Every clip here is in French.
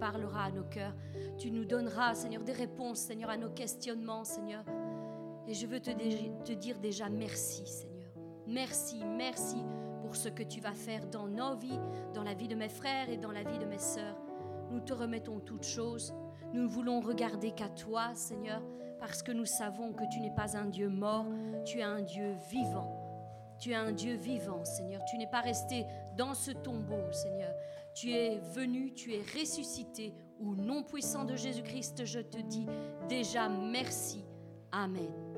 parleras à nos cœurs. Tu nous donneras, Seigneur, des réponses, Seigneur, à nos questionnements, Seigneur. Et je veux te, te dire déjà merci, Seigneur. Merci, merci pour ce que tu vas faire dans nos vies, dans la vie de mes frères et dans la vie de mes sœurs. Nous te remettons toutes choses. Nous ne voulons regarder qu'à toi, Seigneur, parce que nous savons que tu n'es pas un Dieu mort, tu es un Dieu vivant. Tu es un Dieu vivant, Seigneur. Tu n'es pas resté dans ce tombeau, Seigneur. Tu es venu, tu es ressuscité. Au nom puissant de Jésus-Christ, je te dis déjà merci. Amen.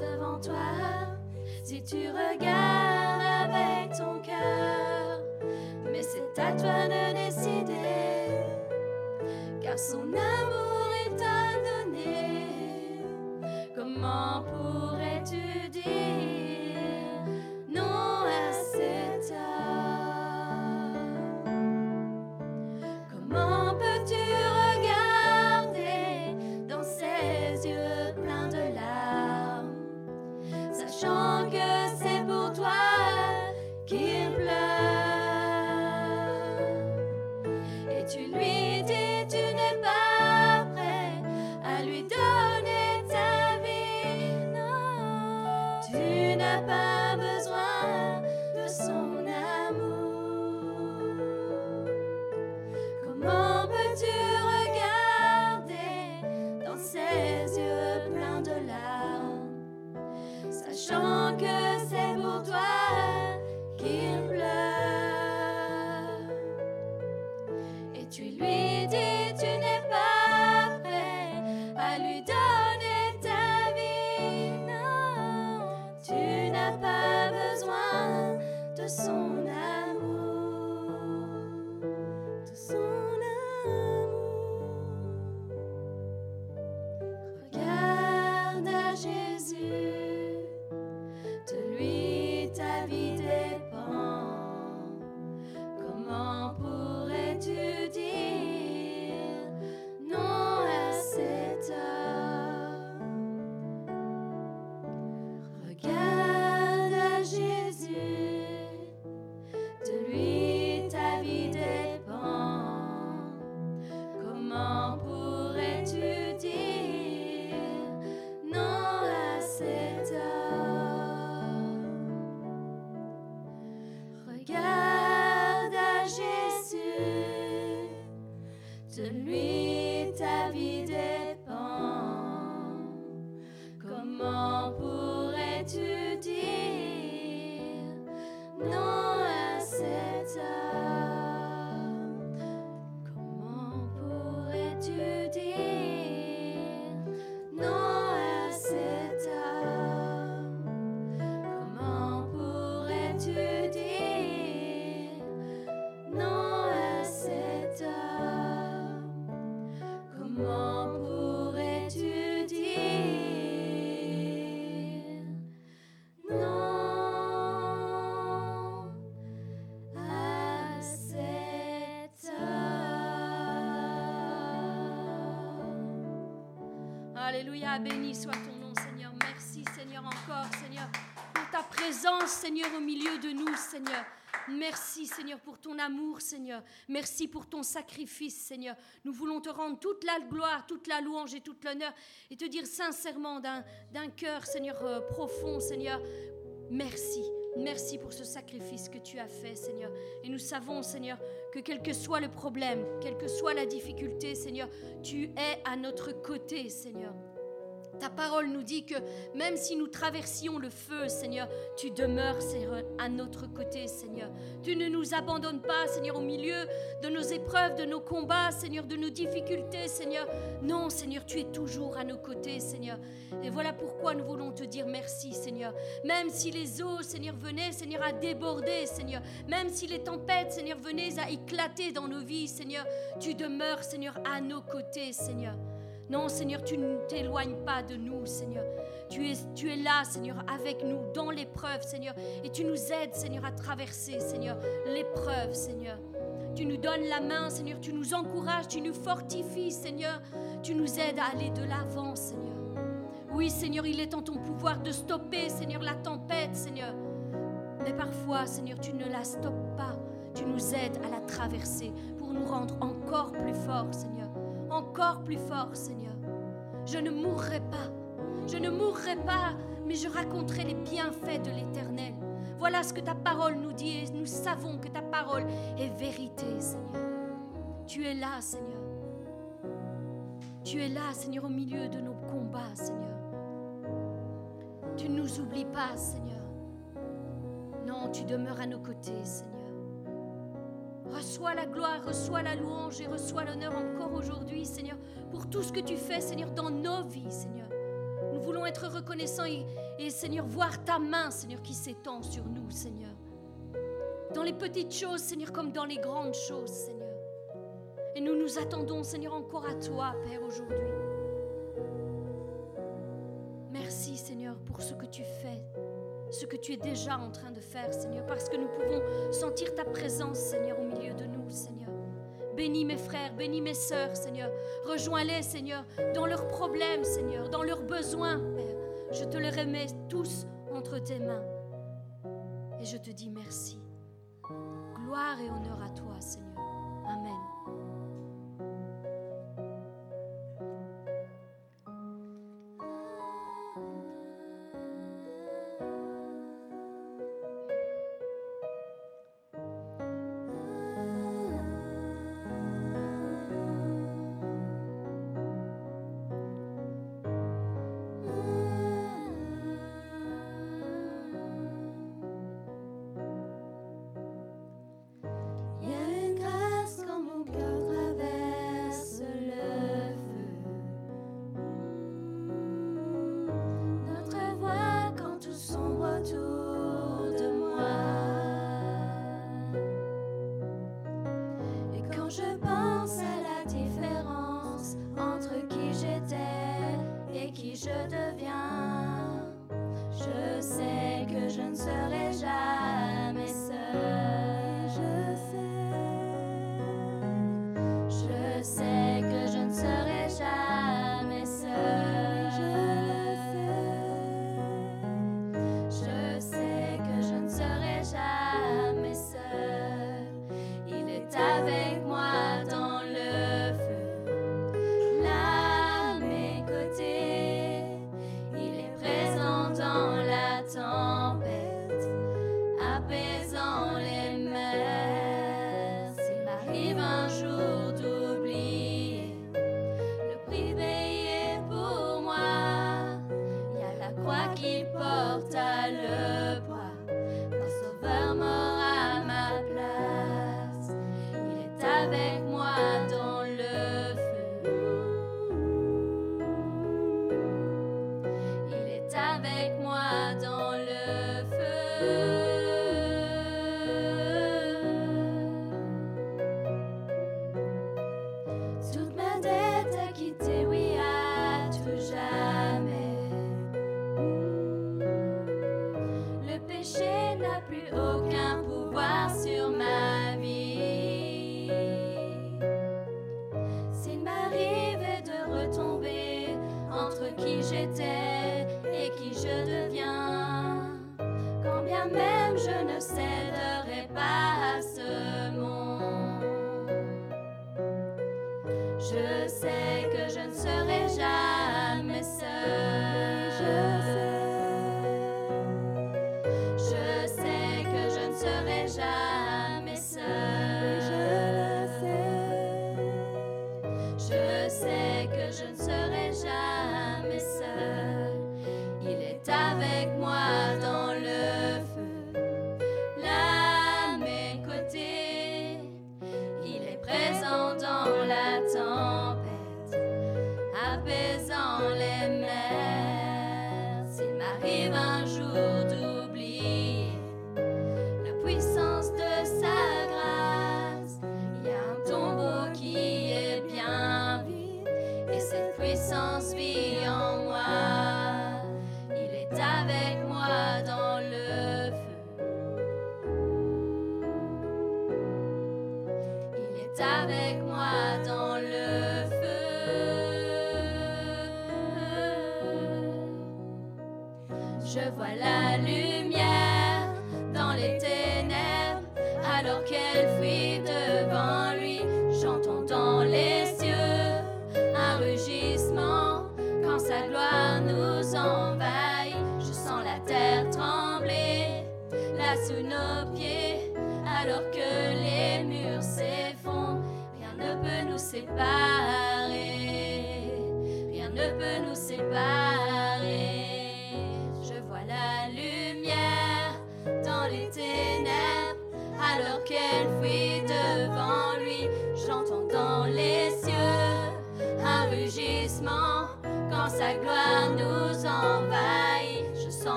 devant toi si tu regardes avec ton cœur. Mais c'est à toi de décider, car son amour est à donner. Alléluia, béni soit ton nom, Seigneur. Merci, Seigneur, encore, Seigneur, pour ta présence, Seigneur, au milieu de nous, Seigneur. Merci, Seigneur, pour ton amour, Seigneur. Merci pour ton sacrifice, Seigneur. Nous voulons te rendre toute la gloire, toute la louange et toute l'honneur et te dire sincèrement d'un d'un cœur, Seigneur, euh, profond, Seigneur, merci. Merci pour ce sacrifice que tu as fait, Seigneur. Et nous savons, Seigneur, que quel que soit le problème, quelle que soit la difficulté, Seigneur, tu es à notre côté, Seigneur. Ta parole nous dit que même si nous traversions le feu, Seigneur, tu demeures, à notre côté, Seigneur. Tu ne nous abandonnes pas, Seigneur, au milieu de nos épreuves, de nos combats, Seigneur, de nos difficultés, Seigneur. Non, Seigneur, tu es toujours à nos côtés, Seigneur. Et voilà pourquoi nous voulons te dire merci, Seigneur. Même si les eaux, Seigneur, venaient, Seigneur, à déborder, Seigneur. Même si les tempêtes, Seigneur, venaient à éclater dans nos vies, Seigneur, tu demeures, Seigneur, à nos côtés, Seigneur. Non, Seigneur, tu ne t'éloignes pas de nous, Seigneur. Tu es, là, Seigneur, avec nous, dans l'épreuve, Seigneur. Et tu nous aides, Seigneur, à traverser, Seigneur, l'épreuve, Seigneur. Tu nous donnes la main, Seigneur. Tu nous encourages, tu nous fortifies, Seigneur. Tu nous aides à aller de l'avant, Seigneur. Oui, Seigneur, il est en ton pouvoir de stopper, Seigneur, la tempête, Seigneur. Mais parfois, Seigneur, tu ne la stoppes pas. Tu nous aides à la traverser pour nous rendre encore plus forts, Seigneur. Encore plus fort, Seigneur. Je ne mourrai pas. Je ne mourrai pas, mais je raconterai les bienfaits de l'Éternel. Voilà ce que ta parole nous dit et nous savons que ta parole est vérité, Seigneur. Tu es là, Seigneur. Tu es là, Seigneur, au milieu de nos combats, Seigneur. Tu ne nous oublies pas, Seigneur. Non, tu demeures à nos côtés, Seigneur. Reçois la gloire, reçois la louange et reçois l'honneur encore aujourd'hui, Seigneur, pour tout ce que tu fais, Seigneur, dans nos vies, Seigneur. Nous voulons être reconnaissants et, Seigneur, voir ta main, Seigneur, qui s'étend sur nous, Seigneur. Dans les petites choses, Seigneur, comme dans les grandes choses, Seigneur. Et nous nous attendons, Seigneur, encore à toi, Père, aujourd'hui. Merci, Seigneur, pour ce que tu fais, ce que tu es déjà en train de faire, Seigneur, parce que nous pouvons sentir ta présence, Seigneur, au milieu de nous, Seigneur. Bénis mes frères, bénis mes sœurs, Seigneur. Rejoins-les, Seigneur, dans leurs problèmes, Seigneur, dans leurs besoins, Père. Je te les remets tous entre tes mains. Et je te dis merci. Gloire et honneur à toi, Seigneur. day.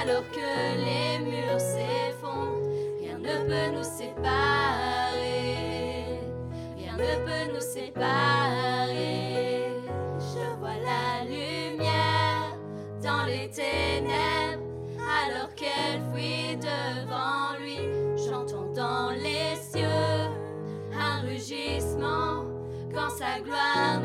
alors que les murs s'effondrent, rien ne peut nous séparer, rien ne peut nous séparer. Je vois la lumière dans les ténèbres, alors qu'elle fuit devant lui, j'entends dans les cieux un rugissement. Quand sa gloire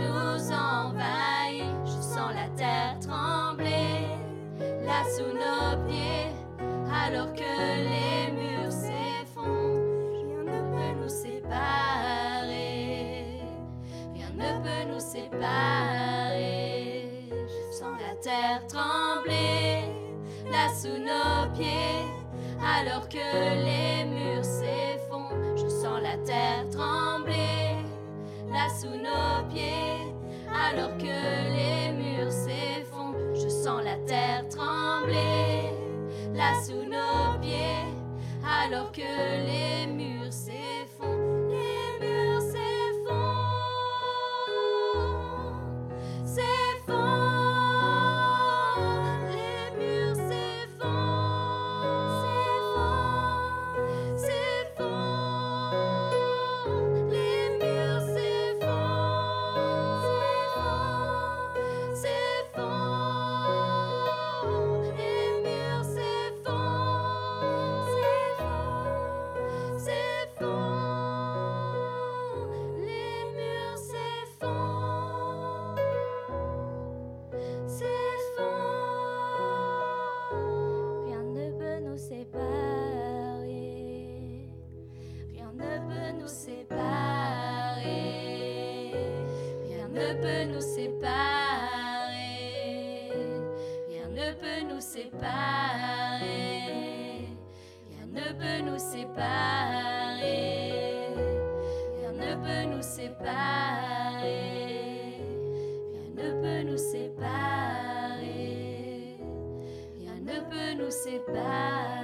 séparés. Je sens la terre trembler, là sous nos pieds, alors que les murs s'effondrent. Je sens la terre trembler, là sous nos pieds, alors que les murs s'effondrent. Je sens la terre trembler, là sous nos pieds, alors que les murs peut nous séparer. Rien ne peut nous séparer. Rien ne peut nous séparer. Rien ne peut nous séparer. Rien ne peut nous séparer. Rien ne peut nous séparer.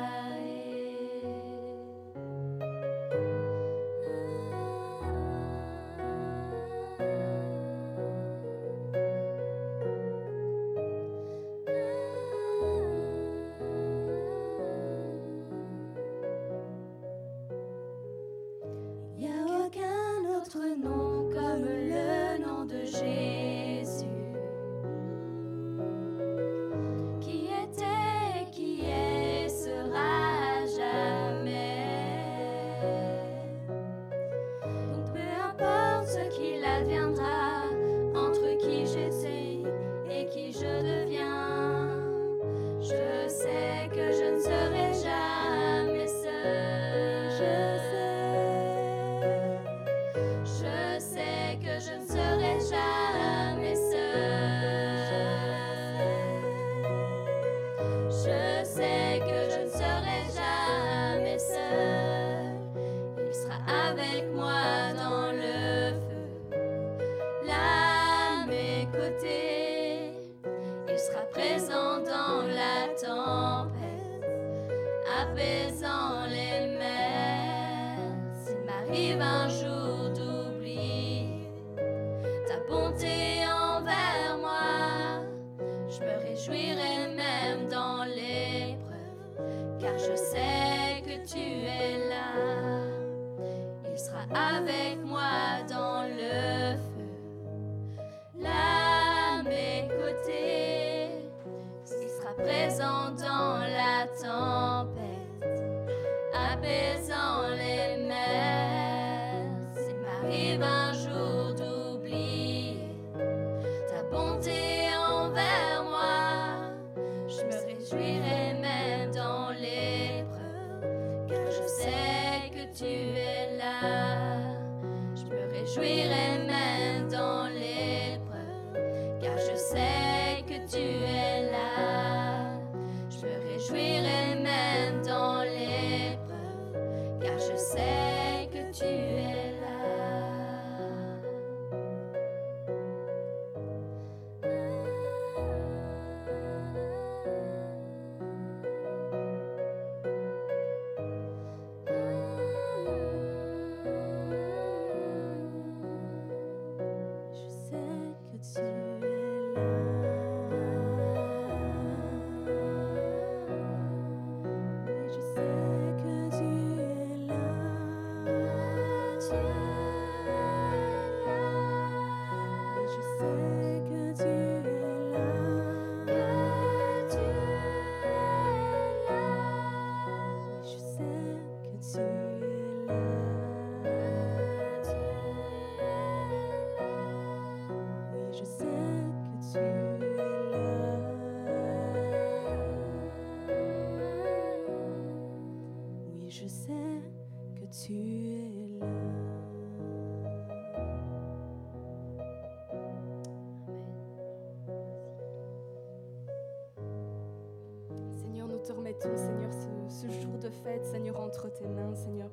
Fête, Seigneur, entre tes mains, Seigneur.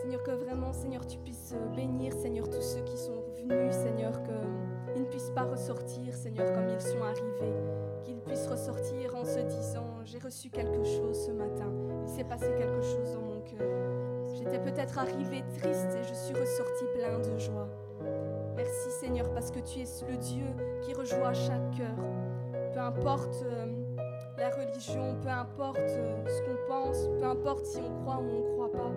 Seigneur, que vraiment, Seigneur, tu puisses bénir, Seigneur, tous ceux qui sont venus, Seigneur, qu'ils ne puissent pas ressortir, Seigneur, comme ils sont arrivés, qu'ils puissent ressortir en se disant, j'ai reçu quelque chose ce matin, il s'est passé quelque chose dans mon cœur. J'étais peut-être arrivé triste et je suis ressorti plein de joie. Merci Seigneur parce que tu es le Dieu qui rejoint chaque cœur. Peu importe euh, la religion, peu importe euh, ce qu'on pense, peu importe si on croit ou on ne croit pas.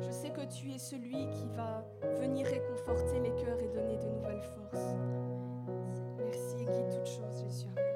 Je sais que tu es celui qui va venir réconforter les cœurs et donner de nouvelles forces. Merci et guide toutes choses, Jésus.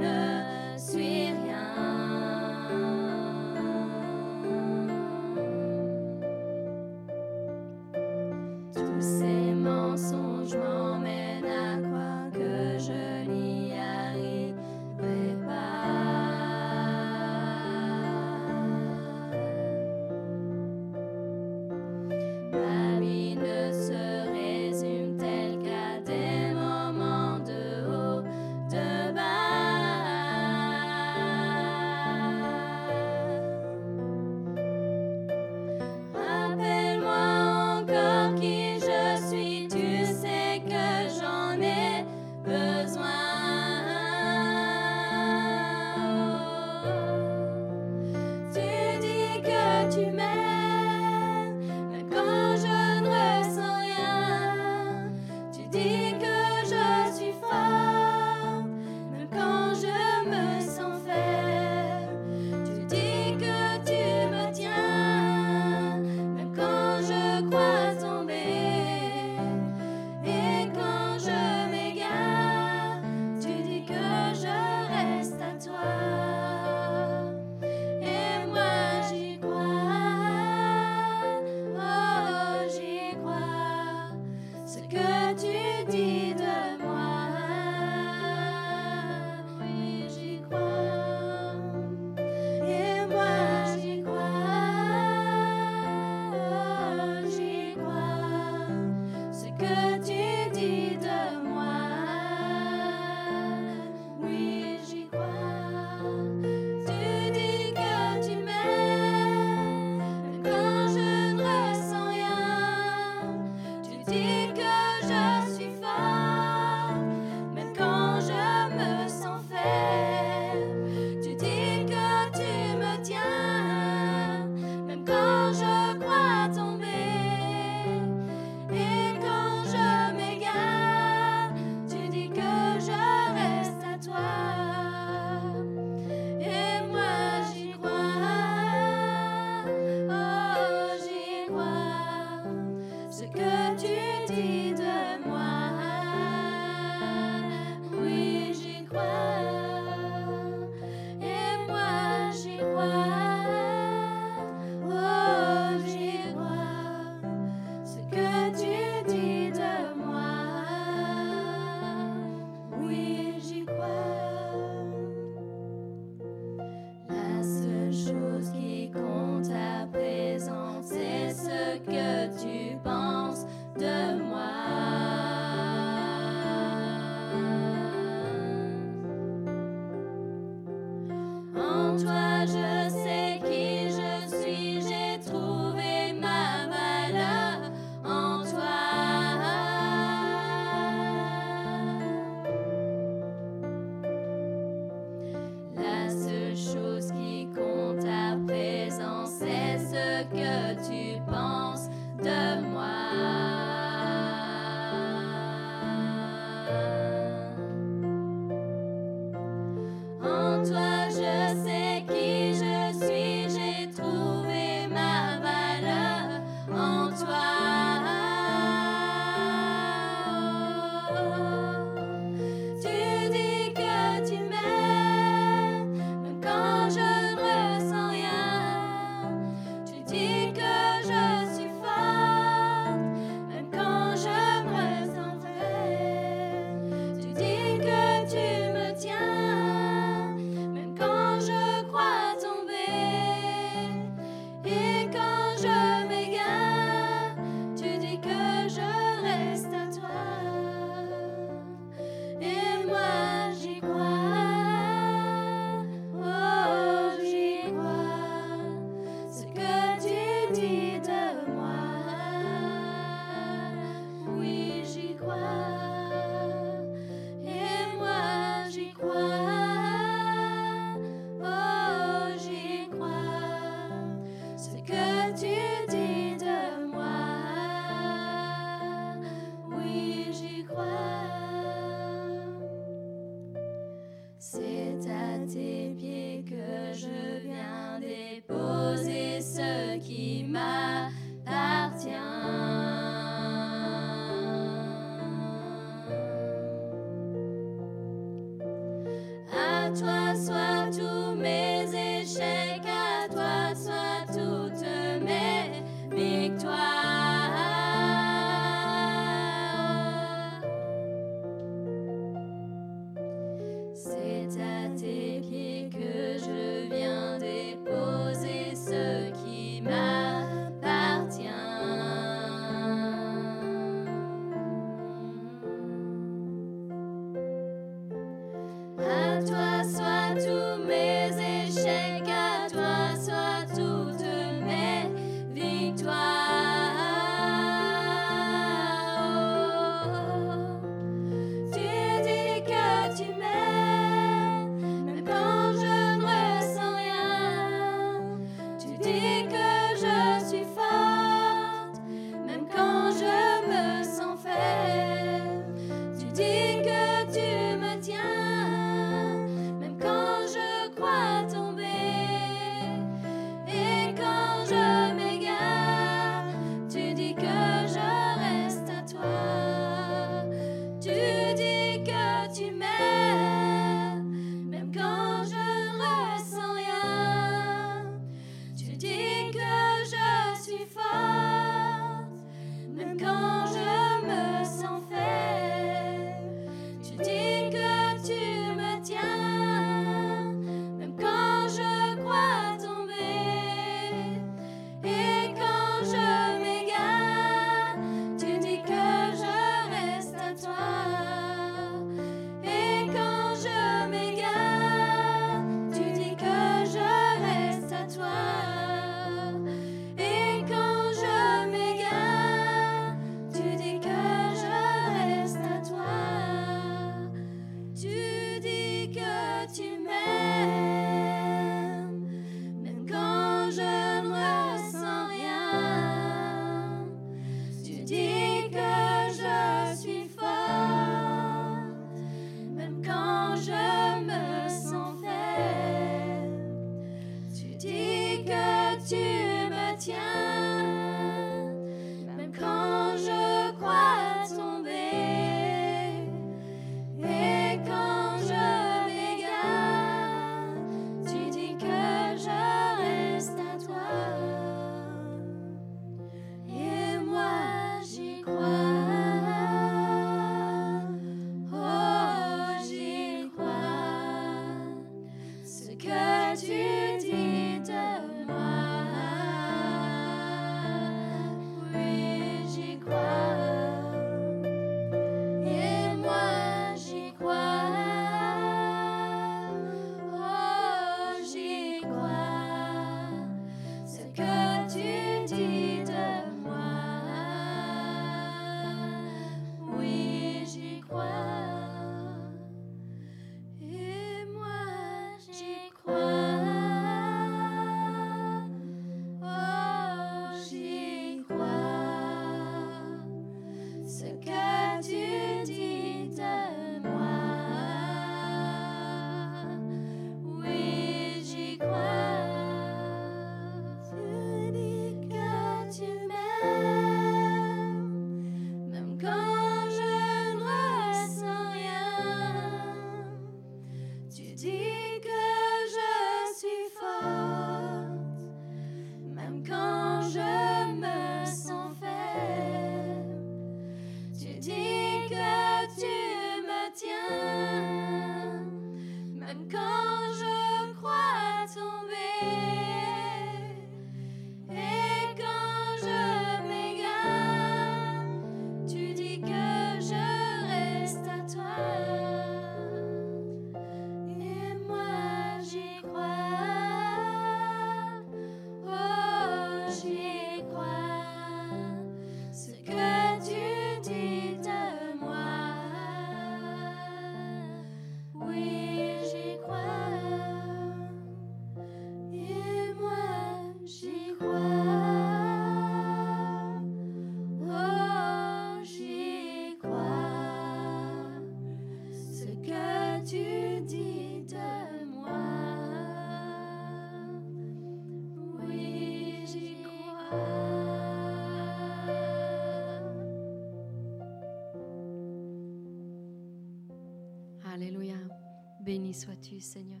Béni sois-tu, Seigneur.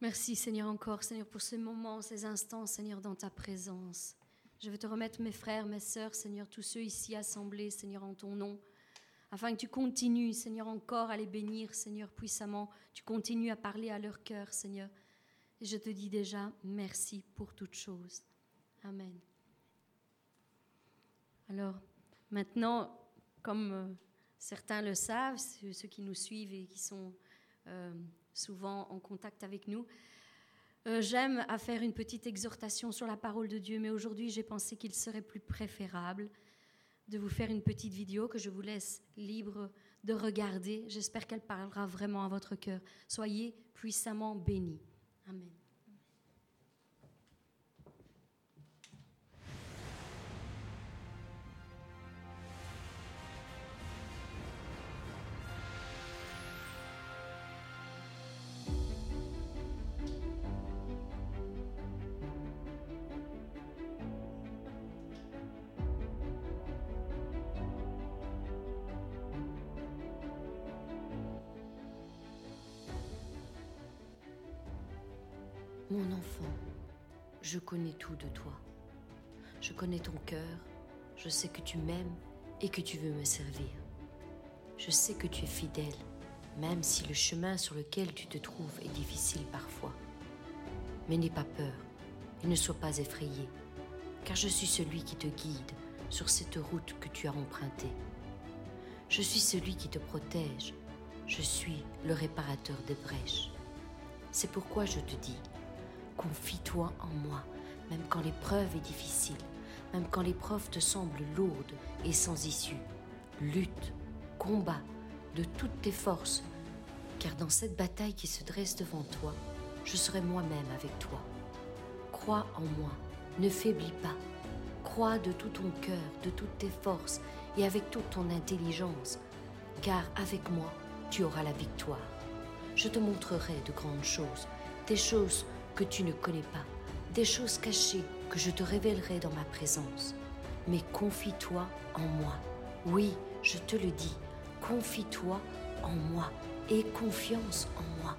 Merci, Seigneur, encore, Seigneur, pour ces moments, ces instants, Seigneur, dans ta présence. Je veux te remettre mes frères, mes sœurs, Seigneur, tous ceux ici assemblés, Seigneur, en ton nom, afin que tu continues, Seigneur, encore à les bénir, Seigneur, puissamment. Tu continues à parler à leur cœur, Seigneur. Et je te dis déjà merci pour toutes choses. Amen. Alors, maintenant, comme euh, certains le savent, ceux qui nous suivent et qui sont euh, souvent en contact avec nous, euh, j'aime à faire une petite exhortation sur la parole de Dieu, mais aujourd'hui j'ai pensé qu'il serait plus préférable de vous faire une petite vidéo que je vous laisse libre de regarder. J'espère qu'elle parlera vraiment à votre cœur. Soyez puissamment bénis. Amen. Je connais tout de toi. Je connais ton cœur, je sais que tu m'aimes et que tu veux me servir. Je sais que tu es fidèle, même si le chemin sur lequel tu te trouves est difficile parfois. Mais n'aie pas peur et ne sois pas effrayé, car je suis celui qui te guide sur cette route que tu as empruntée. Je suis celui qui te protège, je suis le réparateur des brèches. C'est pourquoi je te dis, Confie-toi en moi, même quand l'épreuve est difficile, même quand l'épreuve te semble lourde et sans issue. Lutte, combat de toutes tes forces, car dans cette bataille qui se dresse devant toi, je serai moi-même avec toi. Crois en moi, ne faiblis pas. Crois de tout ton cœur, de toutes tes forces et avec toute ton intelligence, car avec moi, tu auras la victoire. Je te montrerai de grandes choses, des choses que tu ne connais pas, des choses cachées que je te révélerai dans ma présence. Mais confie-toi en moi. Oui, je te le dis, confie-toi en moi et confiance en moi.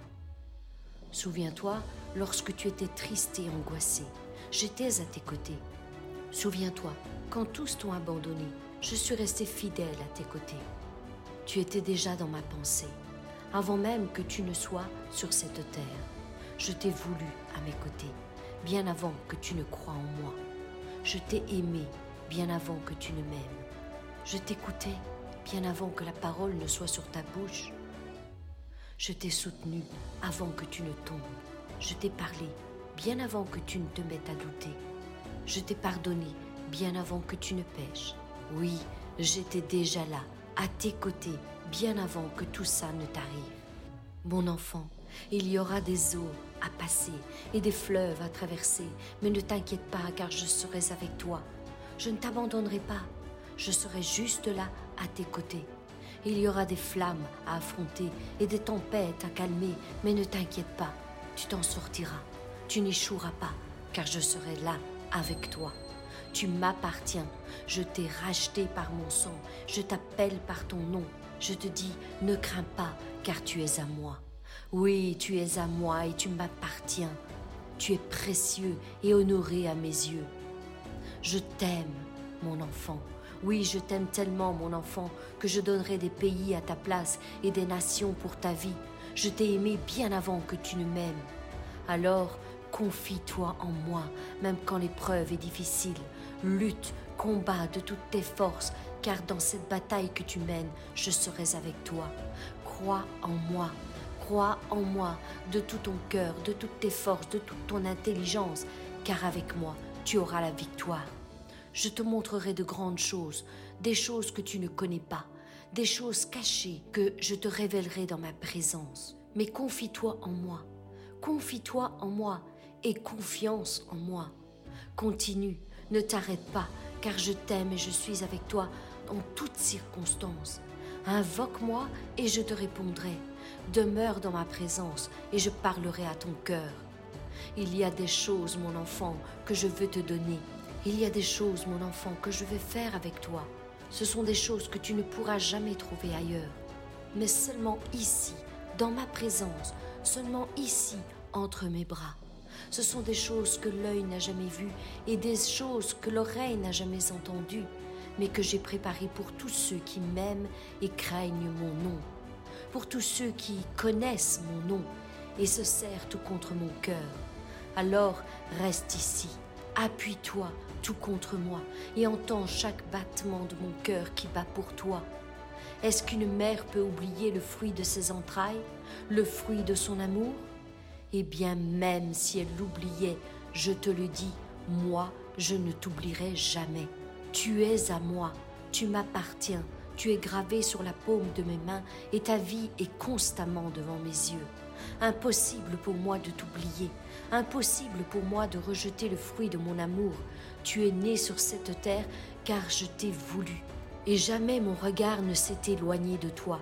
Souviens-toi, lorsque tu étais triste et angoissé, j'étais à tes côtés. Souviens-toi, quand tous t'ont abandonné, je suis resté fidèle à tes côtés. Tu étais déjà dans ma pensée, avant même que tu ne sois sur cette terre. Je t'ai voulu à mes côtés, bien avant que tu ne crois en moi. Je t'ai aimé bien avant que tu ne m'aimes. Je t'écoutais bien avant que la parole ne soit sur ta bouche. Je t'ai soutenu avant que tu ne tombes. Je t'ai parlé bien avant que tu ne te mettes à douter. Je t'ai pardonné bien avant que tu ne pêches. Oui, j'étais déjà là, à tes côtés, bien avant que tout ça ne t'arrive. Mon enfant, il y aura des eaux à passer et des fleuves à traverser, mais ne t'inquiète pas car je serai avec toi. Je ne t'abandonnerai pas, je serai juste là à tes côtés. Il y aura des flammes à affronter et des tempêtes à calmer, mais ne t'inquiète pas, tu t'en sortiras. Tu n'échoueras pas, car je serai là avec toi. Tu m'appartiens, je t'ai racheté par mon sang, je t'appelle par ton nom. Je te dis, ne crains pas, car tu es à moi. Oui, tu es à moi et tu m'appartiens. Tu es précieux et honoré à mes yeux. Je t'aime, mon enfant. Oui, je t'aime tellement, mon enfant, que je donnerai des pays à ta place et des nations pour ta vie. Je t'ai aimé bien avant que tu ne m'aimes. Alors, confie-toi en moi, même quand l'épreuve est difficile. Lutte, combat de toutes tes forces, car dans cette bataille que tu mènes, je serai avec toi. Crois en moi, Crois en moi de tout ton cœur, de toutes tes forces, de toute ton intelligence, car avec moi, tu auras la victoire. Je te montrerai de grandes choses, des choses que tu ne connais pas, des choses cachées que je te révélerai dans ma présence. Mais confie-toi en moi, confie-toi en moi et confiance en moi. Continue, ne t'arrête pas, car je t'aime et je suis avec toi dans toutes circonstances. Invoque-moi et je te répondrai. Demeure dans ma présence et je parlerai à ton cœur. Il y a des choses, mon enfant, que je veux te donner. Il y a des choses, mon enfant, que je vais faire avec toi. Ce sont des choses que tu ne pourras jamais trouver ailleurs. mais seulement ici, dans ma présence, seulement ici, entre mes bras. Ce sont des choses que l'œil n'a jamais vues et des choses que l'oreille n'a jamais entendues, mais que j'ai préparées pour tous ceux qui m'aiment et craignent mon nom, pour tous ceux qui connaissent mon nom et se serrent tout contre mon cœur. Alors reste ici, appuie-toi tout contre moi et entends chaque battement de mon cœur qui bat pour toi. Est-ce qu'une mère peut oublier le fruit de ses entrailles, le fruit de son amour? Eh bien, même si elle l'oubliait, je te le dis, moi, je ne t'oublierai jamais. Tu es à moi, tu m'appartiens, tu es gravé sur la paume de mes mains et ta vie est constamment devant mes yeux. Impossible pour moi de t'oublier, impossible pour moi de rejeter le fruit de mon amour. Tu es né sur cette terre car je t'ai voulu. Et jamais mon regard ne s'est éloigné de toi.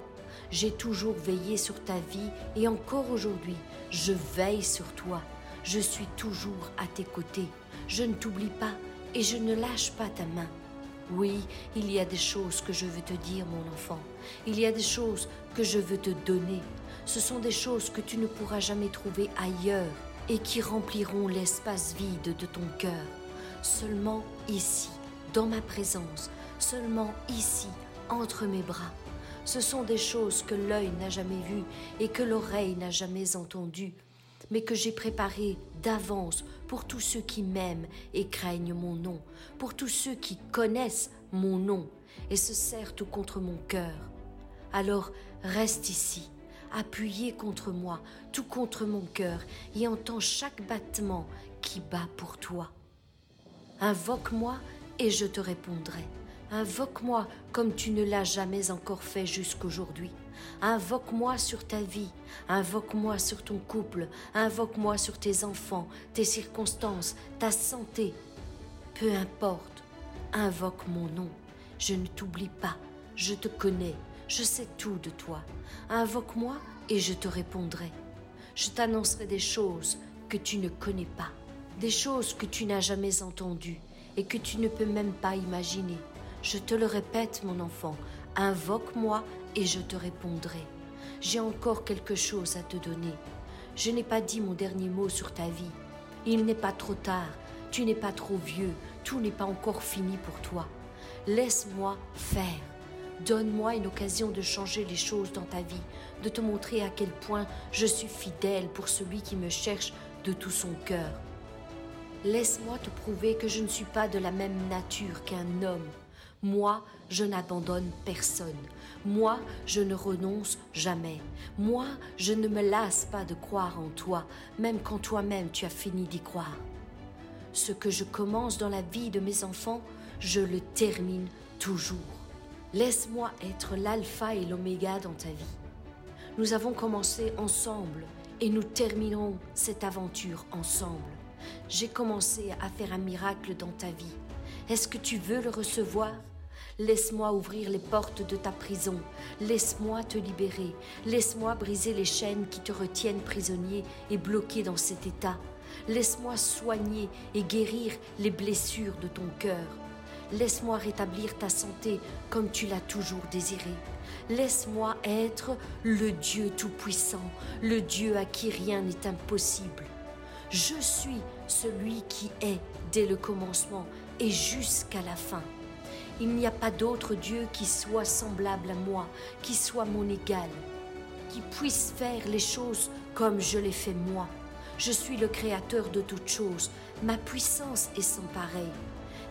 J'ai toujours veillé sur ta vie et encore aujourd'hui, je veille sur toi. Je suis toujours à tes côtés. Je ne t'oublie pas et je ne lâche pas ta main. Oui, il y a des choses que je veux te dire, mon enfant. Il y a des choses que je veux te donner. Ce sont des choses que tu ne pourras jamais trouver ailleurs et qui rempliront l'espace vide de ton cœur. Seulement ici, dans ma présence, seulement ici, entre mes bras. Ce sont des choses que l'œil n'a jamais vues et que l'oreille n'a jamais entendues, mais que j'ai préparées d'avance pour tous ceux qui m'aiment et craignent mon nom, pour tous ceux qui connaissent mon nom et se serrent tout contre mon cœur. Alors reste ici, appuyé contre moi, tout contre mon cœur, et entends chaque battement qui bat pour toi. Invoque-moi et je te répondrai. Invoque-moi comme tu ne l'as jamais encore fait jusqu'aujourd'hui. Invoque-moi sur ta vie, invoque-moi sur ton couple, invoque-moi sur tes enfants, tes circonstances, ta santé. Peu importe, invoque mon nom. Je ne t'oublie pas, je te connais, je sais tout de toi. Invoque-moi et je te répondrai. Je t'annoncerai des choses que tu ne connais pas, des choses que tu n'as jamais entendues et que tu ne peux même pas imaginer. Je te le répète, mon enfant, invoque-moi et je te répondrai. J'ai encore quelque chose à te donner. Je n'ai pas dit mon dernier mot sur ta vie. Il n'est pas trop tard, tu n'es pas trop vieux, tout n'est pas encore fini pour toi. Laisse-moi faire. Donne-moi une occasion de changer les choses dans ta vie, de te montrer à quel point je suis fidèle pour celui qui me cherche de tout son cœur. Laisse-moi te prouver que je ne suis pas de la même nature qu'un homme. Moi, je n'abandonne personne. Moi, je ne renonce jamais. Moi, je ne me lasse pas de croire en toi, même quand toi-même tu as fini d'y croire. Ce que je commence dans la vie de mes enfants, je le termine toujours. Laisse-moi être l'alpha et l'oméga dans ta vie. Nous avons commencé ensemble et nous terminerons cette aventure ensemble. J'ai commencé à faire un miracle dans ta vie. Est-ce que tu veux le recevoir? Laisse-moi ouvrir les portes de ta prison. Laisse-moi te libérer. Laisse-moi briser les chaînes qui te retiennent prisonnier et bloqué dans cet état. Laisse-moi soigner et guérir les blessures de ton cœur. Laisse-moi rétablir ta santé comme tu l'as toujours désiré. Laisse-moi être le Dieu Tout-Puissant, le Dieu à qui rien n'est impossible. Je suis celui qui est dès le commencement et jusqu'à la fin. Il n'y a pas d'autre Dieu qui soit semblable à moi, qui soit mon égal, qui puisse faire les choses comme je les fais moi. Je suis le créateur de toutes choses. Ma puissance est sans pareil.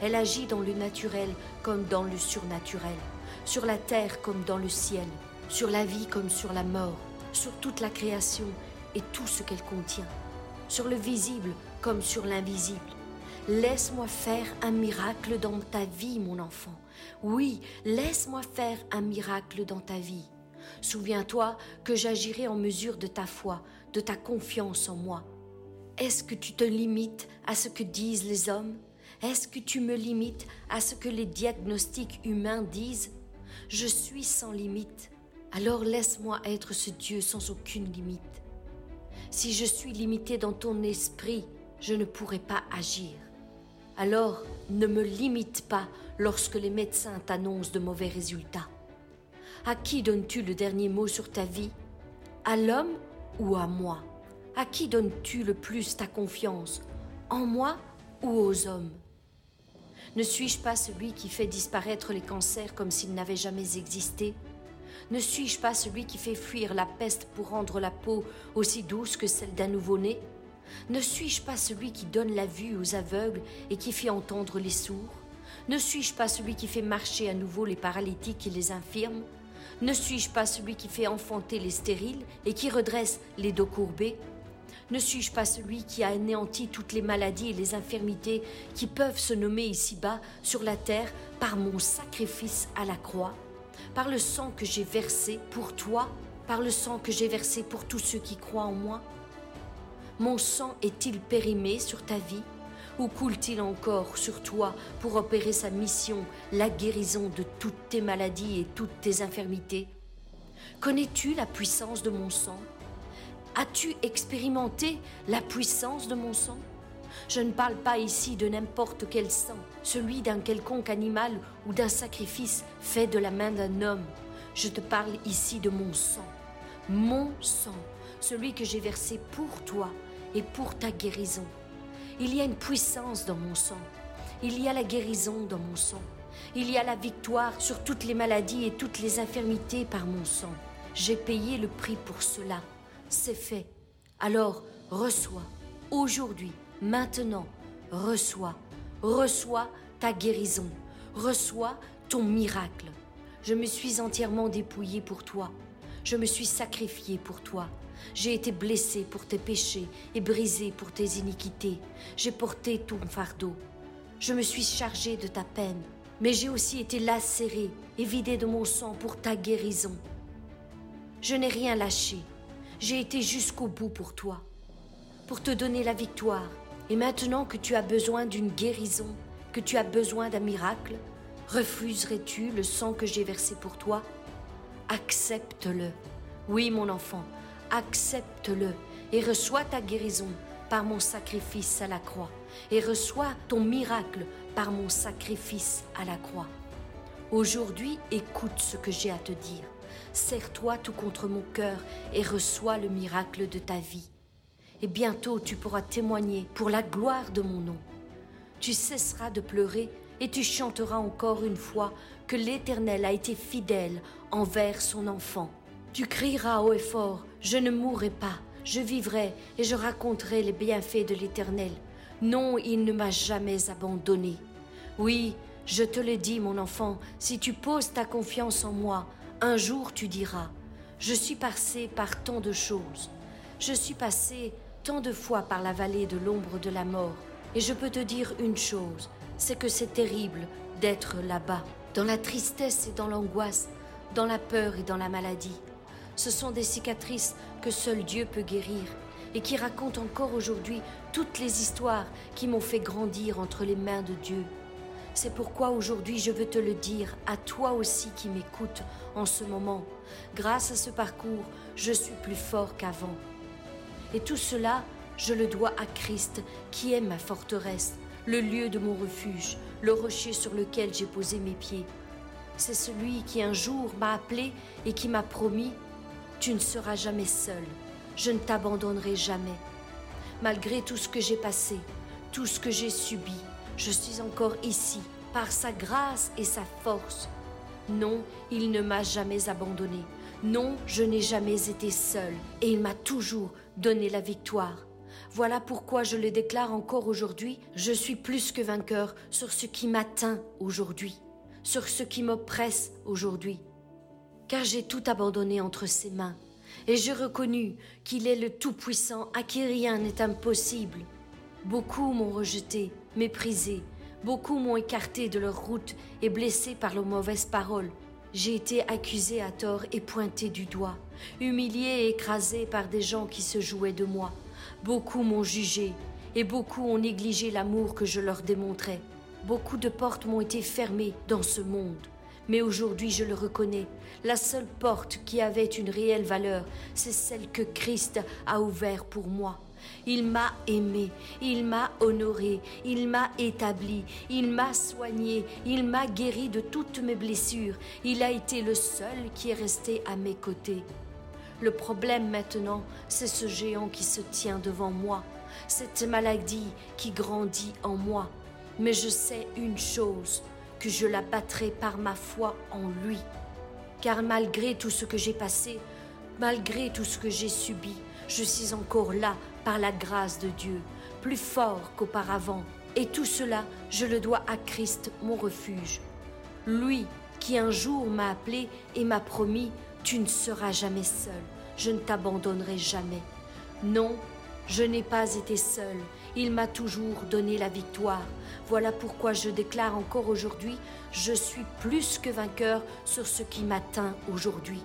Elle agit dans le naturel comme dans le surnaturel, sur la terre comme dans le ciel, sur la vie comme sur la mort, sur toute la création et tout ce qu'elle contient, sur le visible comme sur l'invisible. Laisse-moi faire un miracle dans ta vie, mon enfant. Oui, laisse-moi faire un miracle dans ta vie. Souviens-toi que j'agirai en mesure de ta foi, de ta confiance en moi. Est-ce que tu te limites à ce que disent les hommes? Est-ce que tu me limites à ce que les diagnostics humains disent? Je suis sans limite. Alors laisse-moi être ce Dieu sans aucune limite. Si je suis limité dans ton esprit, je ne pourrai pas agir. Alors ne me limite pas lorsque les médecins t'annoncent de mauvais résultats. À qui donnes-tu le dernier mot sur ta vie? À l'homme ou à moi? À qui donnes-tu le plus ta confiance? En moi ou aux hommes? Ne suis-je pas celui qui fait disparaître les cancers comme s'ils n'avaient jamais existé? Ne suis-je pas celui qui fait fuir la peste pour rendre la peau aussi douce que celle d'un nouveau-né? Ne suis-je pas celui qui donne la vue aux aveugles et qui fait entendre les sourds? Ne suis-je pas celui qui fait marcher à nouveau les paralytiques et les infirmes? Ne suis-je pas celui qui fait enfanter les stériles et qui redresse les dos courbés? Ne suis-je pas celui qui a anéanti toutes les maladies et les infirmités qui peuvent se nommer ici-bas sur la terre par mon sacrifice à la croix, par le sang que j'ai versé pour toi, par le sang que j'ai versé pour tous ceux qui croient en moi? Mon sang est-il périmé sur ta vie? Ou coule-t-il encore sur toi pour opérer sa mission, la guérison de toutes tes maladies et toutes tes infirmités? Connais-tu la puissance de mon sang? As-tu expérimenté la puissance de mon sang? Je ne parle pas ici de n'importe quel sang, celui d'un quelconque animal ou d'un sacrifice fait de la main d'un homme. Je te parle ici de mon sang, mon sang, celui que j'ai versé pour toi et pour ta guérison. Il y a une puissance dans mon sang. Il y a la guérison dans mon sang. Il y a la victoire sur toutes les maladies et toutes les infirmités par mon sang. J'ai payé le prix pour cela. C'est fait. Alors, reçois. Aujourd'hui, maintenant, reçois. Reçois ta guérison. Reçois ton miracle. Je me suis entièrement dépouillé pour toi. Je me suis sacrifié pour toi. J'ai été blessé pour tes péchés et brisé pour tes iniquités. J'ai porté ton fardeau. Je me suis chargé de ta peine, mais j'ai aussi été lacéré et vidé de mon sang pour ta guérison. Je n'ai rien lâché. J'ai été jusqu'au bout pour toi, pour te donner la victoire. Et maintenant que tu as besoin d'une guérison, que tu as besoin d'un miracle, refuserais-tu le sang que j'ai versé pour toi? Accepte-le. Oui, mon enfant, accepte-le et reçois ta guérison par mon sacrifice à la croix et reçois ton miracle par mon sacrifice à la croix. Aujourd'hui, écoute ce que j'ai à te dire. Serre-toi tout contre mon cœur et reçois le miracle de ta vie. Et bientôt tu pourras témoigner pour la gloire de mon nom. Tu cesseras de pleurer et tu chanteras encore une fois que l'Éternel a été fidèle envers son enfant. Tu crieras haut et fort, je ne mourrai pas, je vivrai et je raconterai les bienfaits de l'Éternel. Non, il ne m'a jamais abandonné. Oui, je te le dis, mon enfant, si tu poses ta confiance en moi, un jour tu diras, je suis passé par tant de choses, je suis passé tant de fois par la vallée de l'ombre de la mort, et je peux te dire une chose, c'est que c'est terrible d'être là-bas, dans la tristesse et dans l'angoisse, dans la peur et dans la maladie. Ce sont des cicatrices que seul Dieu peut guérir et qui racontent encore aujourd'hui toutes les histoires qui m'ont fait grandir entre les mains de Dieu. C'est pourquoi aujourd'hui je veux te le dire à toi aussi qui m'écoutes en ce moment. Grâce à ce parcours, je suis plus fort qu'avant. Et tout cela, je le dois à Christ qui est ma forteresse, le lieu de mon refuge, le rocher sur lequel j'ai posé mes pieds. C'est celui qui un jour m'a appelé et qui m'a promis tu ne seras jamais seul. Je ne t'abandonnerai jamais. Malgré tout ce que j'ai passé, tout ce que j'ai subi, je suis encore ici, par sa grâce et sa force. Non, il ne m'a jamais abandonné. Non, je n'ai jamais été seul. Et il m'a toujours donné la victoire. Voilà pourquoi je le déclare encore aujourd'hui, je suis plus que vainqueur sur ce qui m'atteint aujourd'hui, sur ce qui m'oppresse aujourd'hui car j'ai tout abandonné entre ses mains, et j'ai reconnu qu'il est le Tout-Puissant à qui rien n'est impossible. Beaucoup m'ont rejeté, méprisé, beaucoup m'ont écarté de leur route et blessé par leurs mauvaises paroles. J'ai été accusé à tort et pointé du doigt, humilié et écrasé par des gens qui se jouaient de moi. Beaucoup m'ont jugé, et beaucoup ont négligé l'amour que je leur démontrais. Beaucoup de portes m'ont été fermées dans ce monde. Mais aujourd'hui, je le reconnais, la seule porte qui avait une réelle valeur, c'est celle que Christ a ouverte pour moi. Il m'a aimé, il m'a honoré, il m'a établi, il m'a soigné, il m'a guéri de toutes mes blessures. Il a été le seul qui est resté à mes côtés. Le problème maintenant, c'est ce géant qui se tient devant moi, cette maladie qui grandit en moi. Mais je sais une chose, que je la battrai par ma foi en lui. Car malgré tout ce que j'ai passé, malgré tout ce que j'ai subi, je suis encore là par la grâce de Dieu, plus fort qu'auparavant. Et tout cela, je le dois à Christ, mon refuge. Lui qui un jour m'a appelé et m'a promis, tu ne seras jamais seul, je ne t'abandonnerai jamais. Non, je n'ai pas été seul, il m'a toujours donné la victoire. Voilà pourquoi je déclare encore aujourd'hui, je suis plus que vainqueur sur ce qui m'atteint aujourd'hui.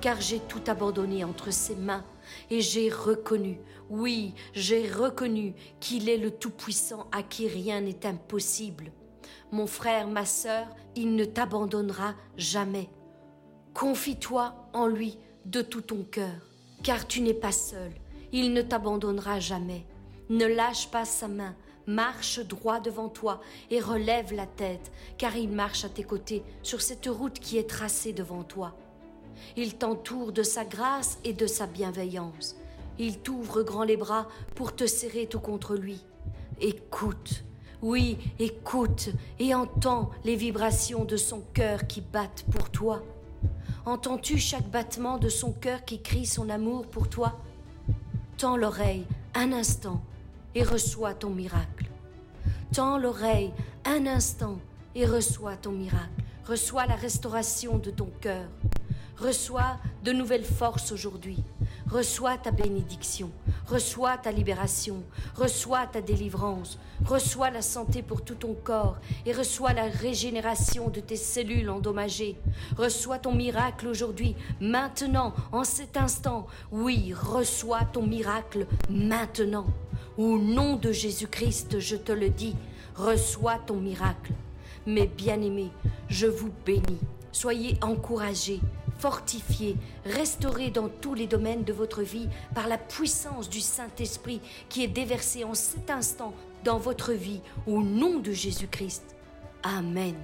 Car j'ai tout abandonné entre ses mains et j'ai reconnu, oui, j'ai reconnu qu'il est le Tout-Puissant à qui rien n'est impossible. Mon frère, ma sœur, il ne t'abandonnera jamais. Confie-toi en lui de tout ton cœur, car tu n'es pas seul, il ne t'abandonnera jamais. Ne lâche pas sa main, marche droit devant toi et relève la tête, car il marche à tes côtés sur cette route qui est tracée devant toi. Il t'entoure de sa grâce et de sa bienveillance. Il t'ouvre grand les bras pour te serrer tout contre lui. Écoute, oui, écoute et entends les vibrations de son cœur qui battent pour toi. Entends-tu chaque battement de son cœur qui crie son amour pour toi? Tends l'oreille un instant et reçois ton miracle. Tends l'oreille un instant et reçois ton miracle. Reçois la restauration de ton cœur. Reçois de nouvelles forces aujourd'hui. Reçois ta bénédiction, reçois ta libération, reçois ta délivrance, reçois la santé pour tout ton corps et reçois la régénération de tes cellules endommagées. Reçois ton miracle aujourd'hui, maintenant, en cet instant. Oui, reçois ton miracle maintenant. Au nom de Jésus-Christ, je te le dis, reçois ton miracle. Mes bien-aimés, je vous bénis. Soyez encouragés, fortifié, restauré dans tous les domaines de votre vie par la puissance du Saint-Esprit qui est déversé en cet instant dans votre vie au nom de Jésus-Christ. Amen.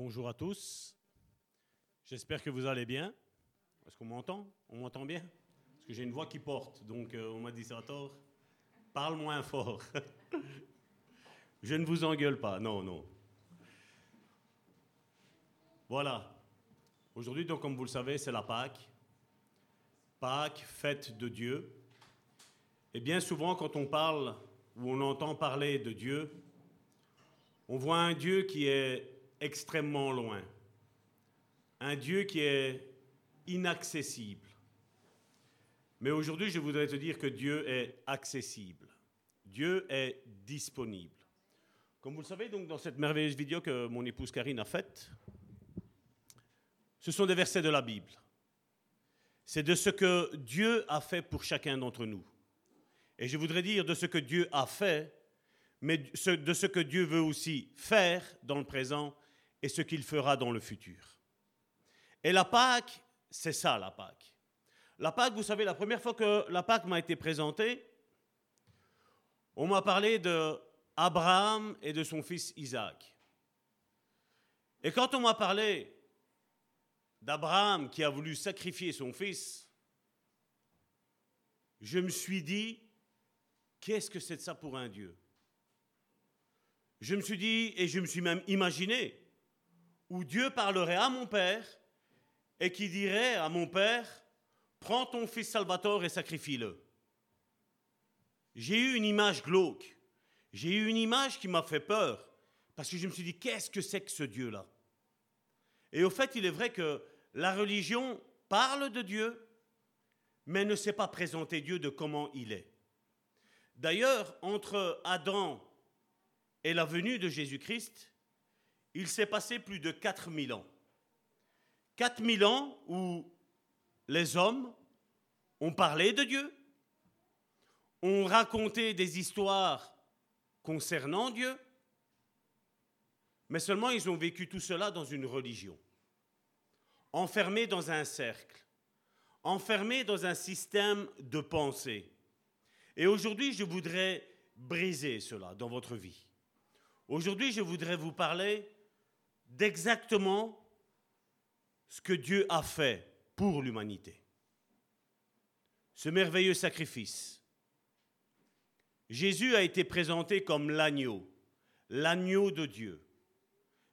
Bonjour à tous. J'espère que vous allez bien. Est-ce qu'on m'entend? On m'entend bien? Parce que j'ai une voix qui porte, donc euh, on m'a dit ça tort. Parle moins fort. Je ne vous engueule pas, non, non. Voilà. Aujourd'hui, donc, comme vous le savez, c'est la Pâque. Pâque, fête de Dieu. Et bien souvent, quand on parle ou on entend parler de Dieu, on voit un Dieu qui est extrêmement loin. Un Dieu qui est inaccessible. Mais aujourd'hui, je voudrais te dire que Dieu est accessible. Dieu est disponible. Comme vous le savez, donc, dans cette merveilleuse vidéo que mon épouse Karine a faite, ce sont des versets de la Bible. C'est de ce que Dieu a fait pour chacun d'entre nous. Et je voudrais dire de ce que Dieu a fait, mais de ce que Dieu veut aussi faire dans le présent et ce qu'il fera dans le futur. Et la Pâque, c'est ça la Pâque. La Pâque, vous savez, la première fois que la Pâque m'a été présentée, on m'a parlé de Abraham et de son fils Isaac. Et quand on m'a parlé d'Abraham qui a voulu sacrifier son fils, je me suis dit, qu'est-ce que c'est de ça pour un Dieu? Je me suis dit, et je me suis même imaginé, où Dieu parlerait à mon Père et qui dirait à mon Père, prends ton fils Salvatore et sacrifie-le. J'ai eu une image glauque, j'ai eu une image qui m'a fait peur, parce que je me suis dit, qu'est-ce que c'est que ce Dieu-là? Et au fait, il est vrai que la religion parle de Dieu, mais ne sait pas présenter Dieu de comment il est. D'ailleurs, entre Adam et la venue de Jésus-Christ, il s'est passé plus de 4000 ans. 4000 ans où les hommes ont parlé de Dieu, ont raconté des histoires concernant Dieu, mais seulement ils ont vécu tout cela dans une religion, enfermés dans un cercle, enfermés dans un système de pensée. Et aujourd'hui, je voudrais briser cela dans votre vie. Aujourd'hui, je voudrais vous parler d'exactement ce que Dieu a fait pour l'humanité. Ce merveilleux sacrifice. Jésus a été présenté comme l'agneau, l'agneau de Dieu.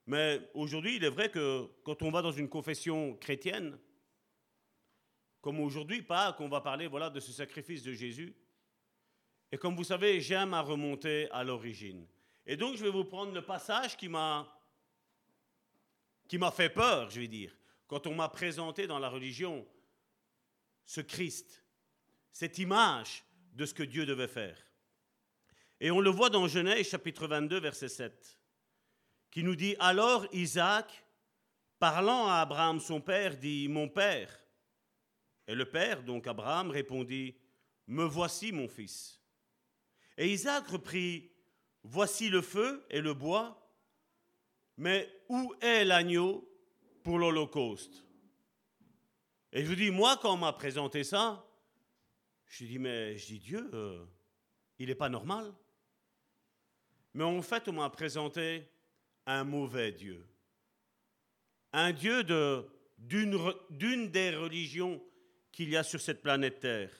Mais aujourd'hui, il est vrai que quand on va dans une confession chrétienne, comme aujourd'hui, pas qu'on va parler voilà, de ce sacrifice de Jésus. Et comme vous savez, j'aime à remonter à l'origine. Et donc, je vais vous prendre le passage qui m'a qui m'a fait peur, je vais dire, quand on m'a présenté dans la religion ce Christ, cette image de ce que Dieu devait faire. Et on le voit dans Genèse chapitre 22, verset 7 qui nous dit Alors Isaac, parlant à Abraham son père, dit Mon père. Et le père, donc Abraham, répondit Me voici, mon fils. Et Isaac reprit Voici le feu et le bois, mais où est l'agneau pour l'Holocauste? Et je vous dis, moi, quand on m'a présenté ça, je dis, mais je dis, Dieu, euh, il n'est pas normal. Mais en fait, on m'a présenté un mauvais Dieu. Un Dieu d'une des religions qu'il y a sur cette planète Terre.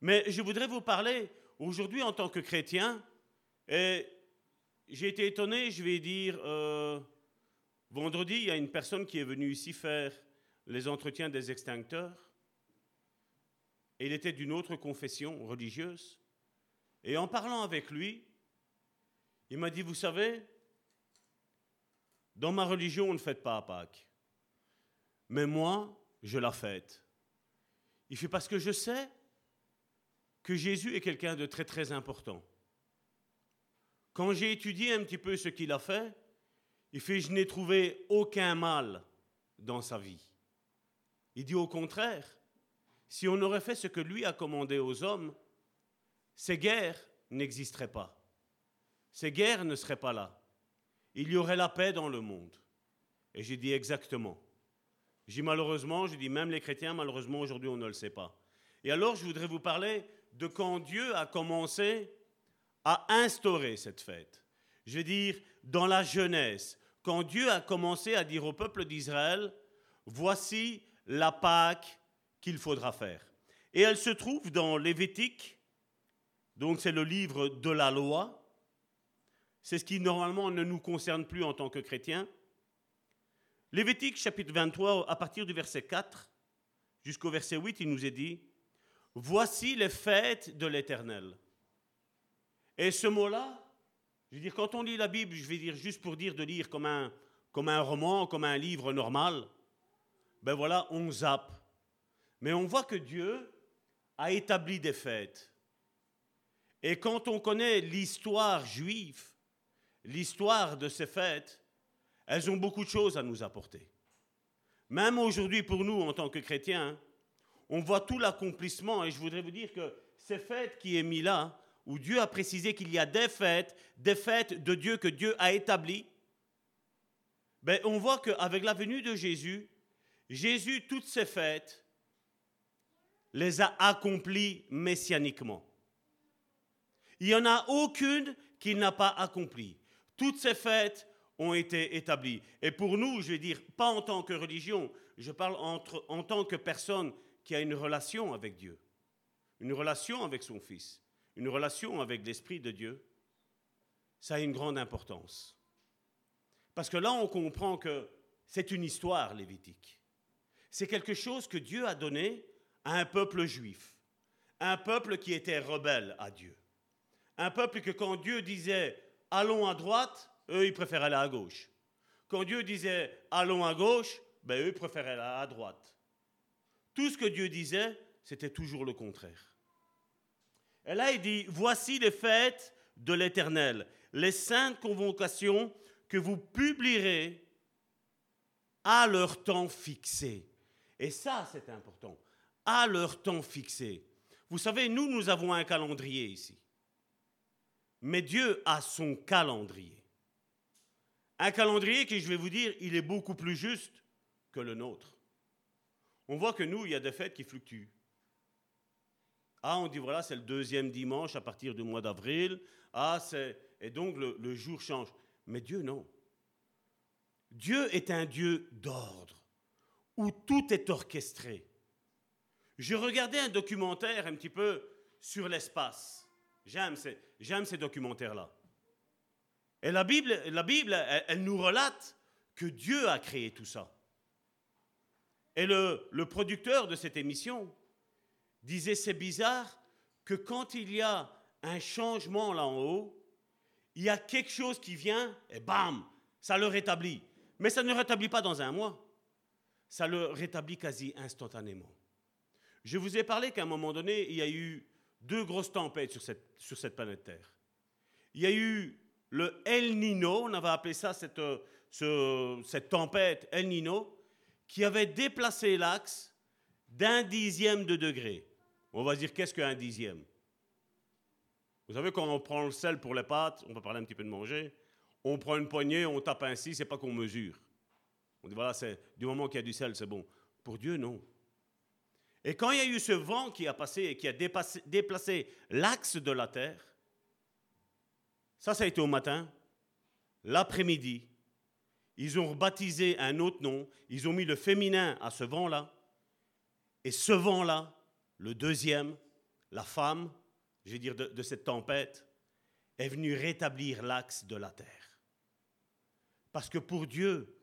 Mais je voudrais vous parler aujourd'hui en tant que chrétien, et j'ai été étonné, je vais dire, euh, vendredi, il y a une personne qui est venue ici faire les entretiens des extincteurs, et il était d'une autre confession religieuse, et en parlant avec lui, il m'a dit, vous savez, dans ma religion, on ne fête pas à Pâques. Mais moi, je la fête. Il fait parce que je sais que Jésus est quelqu'un de très très important. Quand j'ai étudié un petit peu ce qu'il a fait, il fait je n'ai trouvé aucun mal dans sa vie. Il dit au contraire, si on aurait fait ce que lui a commandé aux hommes, ces guerres n'existeraient pas. Ces guerres ne seraient pas là il y aurait la paix dans le monde. Et j'ai dit exactement. J'ai malheureusement, je dis même les chrétiens, malheureusement aujourd'hui on ne le sait pas. Et alors je voudrais vous parler de quand Dieu a commencé à instaurer cette fête. Je veux dire, dans la jeunesse, quand Dieu a commencé à dire au peuple d'Israël, voici la Pâque qu'il faudra faire. Et elle se trouve dans Lévitique, donc c'est le livre de la loi, c'est ce qui normalement ne nous concerne plus en tant que chrétiens. Lévitique chapitre 23, à partir du verset 4 jusqu'au verset 8, il nous est dit, Voici les fêtes de l'Éternel. Et ce mot-là, je veux dire, quand on lit la Bible, je vais dire juste pour dire de lire comme un, comme un roman, comme un livre normal, ben voilà, on zappe. Mais on voit que Dieu a établi des fêtes. Et quand on connaît l'histoire juive, l'histoire de ces fêtes, elles ont beaucoup de choses à nous apporter. Même aujourd'hui, pour nous, en tant que chrétiens, on voit tout l'accomplissement. Et je voudrais vous dire que ces fêtes qui est mis là, où Dieu a précisé qu'il y a des fêtes, des fêtes de Dieu que Dieu a établies, ben, on voit qu'avec la venue de Jésus, Jésus, toutes ces fêtes, les a accomplies messianiquement. Il n'y en a aucune qu'il n'a pas accomplie. Toutes ces fêtes ont été établies. Et pour nous, je vais dire, pas en tant que religion, je parle en tant que personne qui a une relation avec Dieu, une relation avec son Fils, une relation avec l'Esprit de Dieu, ça a une grande importance. Parce que là, on comprend que c'est une histoire lévitique. C'est quelque chose que Dieu a donné à un peuple juif, un peuple qui était rebelle à Dieu, un peuple que quand Dieu disait allons à droite, eux, ils préféraient aller à gauche. Quand Dieu disait allons à gauche, ben, eux préféraient aller à droite. Tout ce que Dieu disait, c'était toujours le contraire. Et là, il dit, voici les fêtes de l'Éternel, les saintes convocations que vous publierez à leur temps fixé. Et ça, c'est important. À leur temps fixé. Vous savez, nous, nous avons un calendrier ici. Mais Dieu a son calendrier. Un calendrier qui, je vais vous dire, il est beaucoup plus juste que le nôtre. On voit que nous, il y a des fêtes qui fluctuent. Ah, on dit voilà, c'est le deuxième dimanche à partir du mois d'avril. Ah, c'est. Et donc le, jour change. Mais Dieu, non. Dieu est un Dieu d'ordre, où tout est orchestré. Je regardais un documentaire un petit peu sur l'espace. J'aime ces, documentaires-là. Et la Bible, elle, nous relate que Dieu a créé tout ça. Et le producteur de cette émission disait, c'est bizarre que quand il y a un changement là en haut, il y a quelque chose qui vient et bam, ça le rétablit. Mais ça ne le rétablit pas dans un mois. Ça le rétablit quasi instantanément. Je vous ai parlé qu'à un moment donné, il y a eu deux grosses tempêtes sur cette, planète Terre. Il y a eu le El Nino, on avait appelé ça cette, cette tempête El Nino, qui avait déplacé l'axe d'un dixième de degré. On va dire qu'est-ce qu'un dixième? Vous savez, quand on prend le sel pour les pâtes, on va parler un petit peu de manger, on prend une poignée, on tape ainsi, c'est pas qu'on mesure. On dit voilà, c'est du moment qu'il y a du sel, c'est bon. Pour Dieu, non. Et quand il y a eu ce vent qui a passé et qui a déplacé l'axe de la terre, ça, ça a été au matin. L'après-midi, ils ont baptisé un autre nom, ils ont mis le féminin à ce vent-là. Et ce vent-là, le deuxième, la femme, je vais dire de, de cette tempête, est venu rétablir l'axe de la terre. Parce que pour Dieu,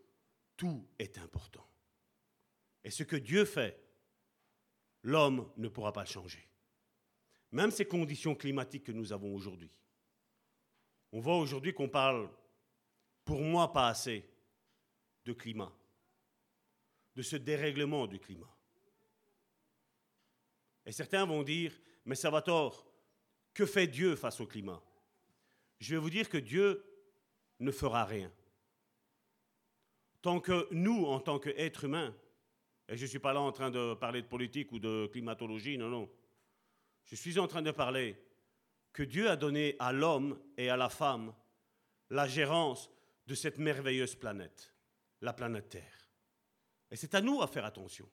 tout est important. Et ce que Dieu fait, l'homme ne pourra pas le changer. Même ces conditions climatiques que nous avons aujourd'hui. On voit aujourd'hui qu'on parle, pour moi, pas assez de climat, de ce dérèglement du climat. Et certains vont dire, mais ça va tort, que fait Dieu face au climat? Je vais vous dire que Dieu ne fera rien. Tant que nous, en tant qu'êtres humains, et je ne suis pas là en train de parler de politique ou de climatologie, non, non. Je suis en train de parler que Dieu a donné à l'homme et à la femme la gérance de cette merveilleuse planète, la planète Terre. Et c'est à nous à faire attention.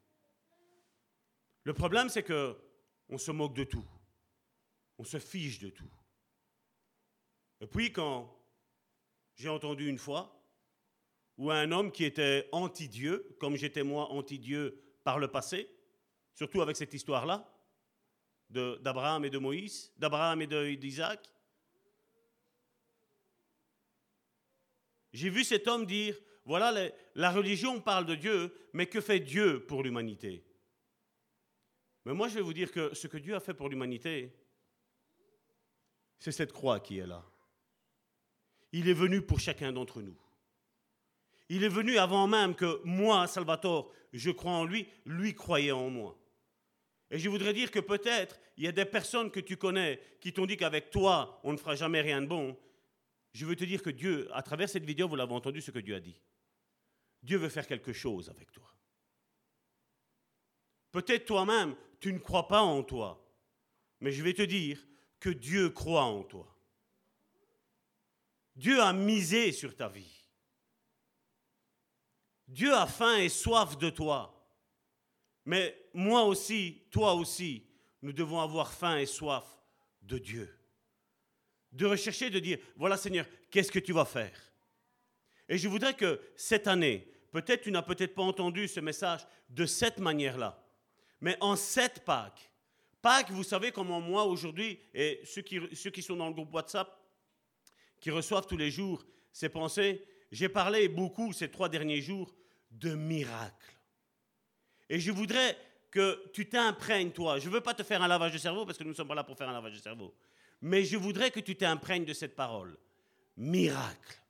Le problème, c'est que on se moque de tout. On se fiche de tout. Et puis quand j'ai entendu une fois ou un homme qui était anti-Dieu, comme j'étais moi anti-Dieu par le passé, surtout avec cette histoire-là, d'Abraham et de Moïse, d'Abraham et d'Isaac. J'ai vu cet homme dire, voilà, la religion parle de Dieu, mais que fait Dieu pour l'humanité? Mais moi, je vais vous dire que ce que Dieu a fait pour l'humanité, c'est cette croix qui est là. Il est venu pour chacun d'entre nous. Il est venu avant même que moi, Salvatore, je crois en lui, lui croyait en moi. Et je voudrais dire que peut-être il y a des personnes que tu connais qui t'ont dit qu'avec toi, on ne fera jamais rien de bon. Je veux te dire que Dieu, à travers cette vidéo, vous l'avez entendu ce que Dieu a dit. Dieu veut faire quelque chose avec toi. Peut-être toi-même, tu ne crois pas en toi, mais je vais te dire que Dieu croit en toi. Dieu a misé sur ta vie. Dieu a faim et soif de toi. Mais moi aussi, toi aussi, nous devons avoir faim et soif de Dieu. De rechercher, de dire, voilà Seigneur, qu'est-ce que tu vas faire? Et je voudrais que cette année, peut-être tu n'as peut-être pas entendu ce message de cette manière-là, mais en cette Pâques, Pâques, vous savez comment moi aujourd'hui, et ceux qui, ceux qui sont dans le groupe WhatsApp, qui reçoivent tous les jours ces pensées, j'ai parlé beaucoup ces trois derniers jours de miracles. Et je voudrais que tu t'imprègnes, toi. Je ne veux pas te faire un lavage de cerveau parce que nous ne sommes pas là pour faire un lavage de cerveau. Mais je voudrais que tu t'imprègnes de cette parole. Miracle.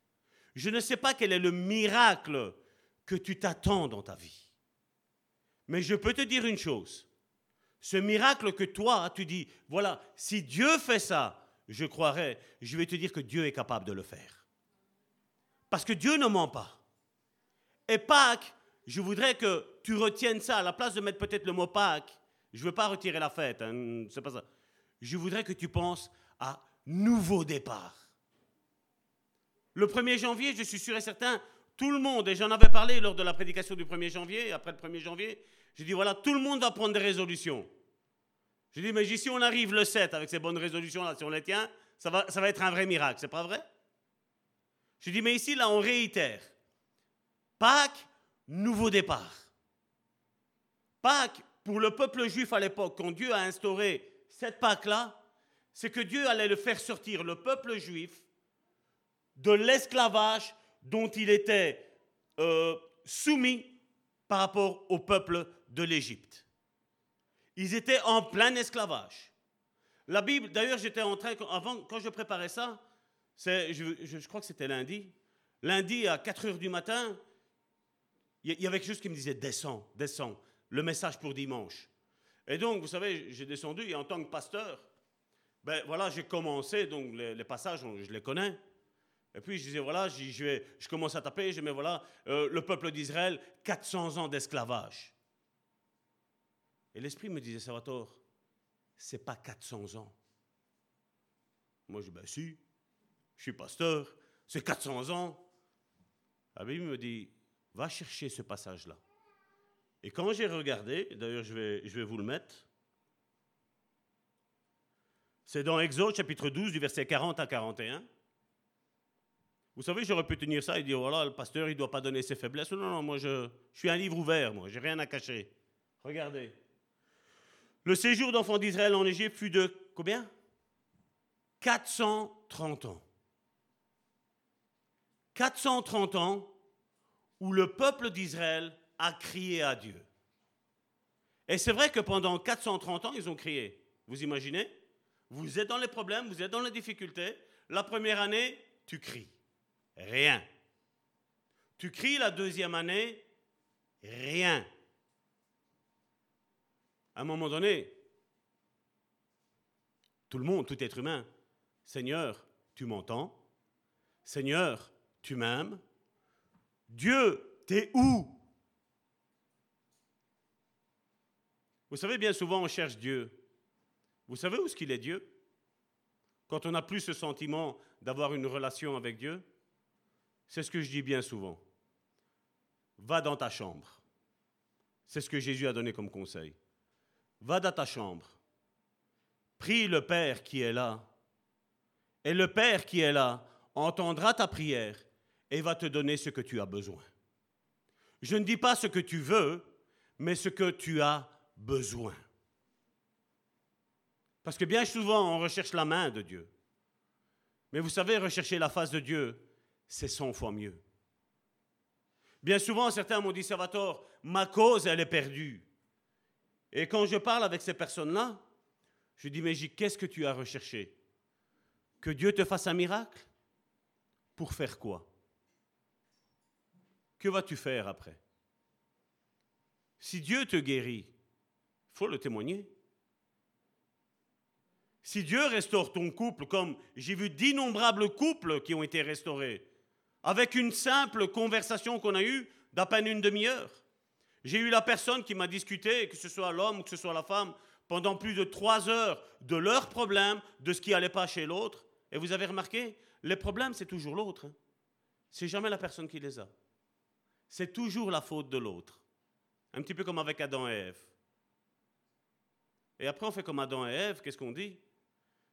Je ne sais pas quel est le miracle que tu t'attends dans ta vie. Mais je peux te dire une chose. Ce miracle que toi, tu dis, voilà, si Dieu fait ça, je croirais, je vais te dire que Dieu est capable de le faire. Parce que Dieu ne ment pas. Et Pâques, je voudrais que tu retiennes ça. À la place de mettre peut-être le mot Pâques, je ne veux pas retirer la fête, hein, c'est pas ça. Je voudrais que tu penses à nouveau départ. Le 1er janvier, je suis sûr et certain, tout le monde, et j'en avais parlé lors de la prédication du 1er janvier, après le 1er janvier, j'ai dit voilà, tout le monde va prendre des résolutions. J'ai dit, mais si on arrive le 7 avec ces bonnes résolutions-là, si on les tient, ça va, ça va être un vrai miracle, c'est pas vrai? J'ai dit, mais ici, là, on réitère. Pâques, nouveau départ. Pâques, pour le peuple juif à l'époque, quand Dieu a instauré cette Pâque-là, c'est que Dieu allait le faire sortir, le peuple juif, de l'esclavage dont il était euh, soumis par rapport au peuple de l'Égypte. Ils étaient en plein esclavage. La Bible, d'ailleurs, j'étais en train, avant, quand je préparais ça, je, crois que c'était lundi, lundi à 4 heures du matin, il y avait quelque chose qui me disait descends, descends, le message pour dimanche. Et donc, vous savez, j'ai descendu et en tant que pasteur, ben voilà, j'ai commencé, donc les, passages, je les connais. Et puis je disais, voilà, je, je, je commence à taper, je mets, voilà, euh, le peuple d'Israël, 400 ans d'esclavage. Et l'Esprit me disait, Salvatore, c'est pas 400 ans. Moi, je dis, ben si, je suis pasteur, c'est 400 ans. La Bible me dit, va chercher ce passage-là. Et quand j'ai regardé, d'ailleurs je vais, vous le mettre, c'est dans Exode chapitre 12 du verset 40 à 41. Vous savez, j'aurais pu tenir ça et dire, voilà, le pasteur, il ne doit pas donner ses faiblesses. Non, non, moi, je, je suis un livre ouvert, moi, j'ai rien à cacher. Regardez. Le séjour d'enfants d'Israël en Égypte fut de combien? 430 ans. 430 ans où le peuple d'Israël a crié à Dieu. Et c'est vrai que pendant 430 ans, ils ont crié. Vous imaginez? Vous êtes dans les problèmes, vous êtes dans les difficultés. La première année, tu cries. Rien. Tu cries la deuxième année, rien. À un moment donné, tout le monde, tout être humain, Seigneur, tu m'entends Seigneur, tu m'aimes Dieu, t'es où? Vous savez, bien souvent, on cherche Dieu. Vous savez où est-ce qu'il est Dieu? Quand on n'a plus ce sentiment d'avoir une relation avec Dieu, c'est ce que je dis bien souvent. Va dans ta chambre. C'est ce que Jésus a donné comme conseil. Va dans ta chambre. Prie le Père qui est là. Et le Père qui est là entendra ta prière et va te donner ce que tu as besoin. Je ne dis pas ce que tu veux, mais ce que tu as besoin. Parce que bien souvent, on recherche la main de Dieu. Mais vous savez, rechercher la face de Dieu, c'est 100 fois mieux. Bien souvent, certains m'ont dit, Salvatore, ma cause, elle est perdue. Et quand je parle avec ces personnes-là, je dis, mais qu'est-ce que tu as recherché? Que Dieu te fasse un miracle? Pour faire quoi? Que vas-tu faire après? Si Dieu te guérit, il faut le témoigner. Si Dieu restaure ton couple, comme j'ai vu d'innombrables couples qui ont été restaurés, avec une simple conversation qu'on a eue d'à peine une demi-heure. J'ai eu la personne qui m'a discuté, que ce soit l'homme ou que ce soit la femme, pendant plus de trois heures de leurs problèmes, de ce qui n'allait pas chez l'autre. Et vous avez remarqué, les problèmes, c'est toujours l'autre. Hein. C'est jamais la personne qui les a. C'est toujours la faute de l'autre. Un petit peu comme avec Adam et Ève. Et après, on fait comme Adam et Ève, qu'est-ce qu'on dit?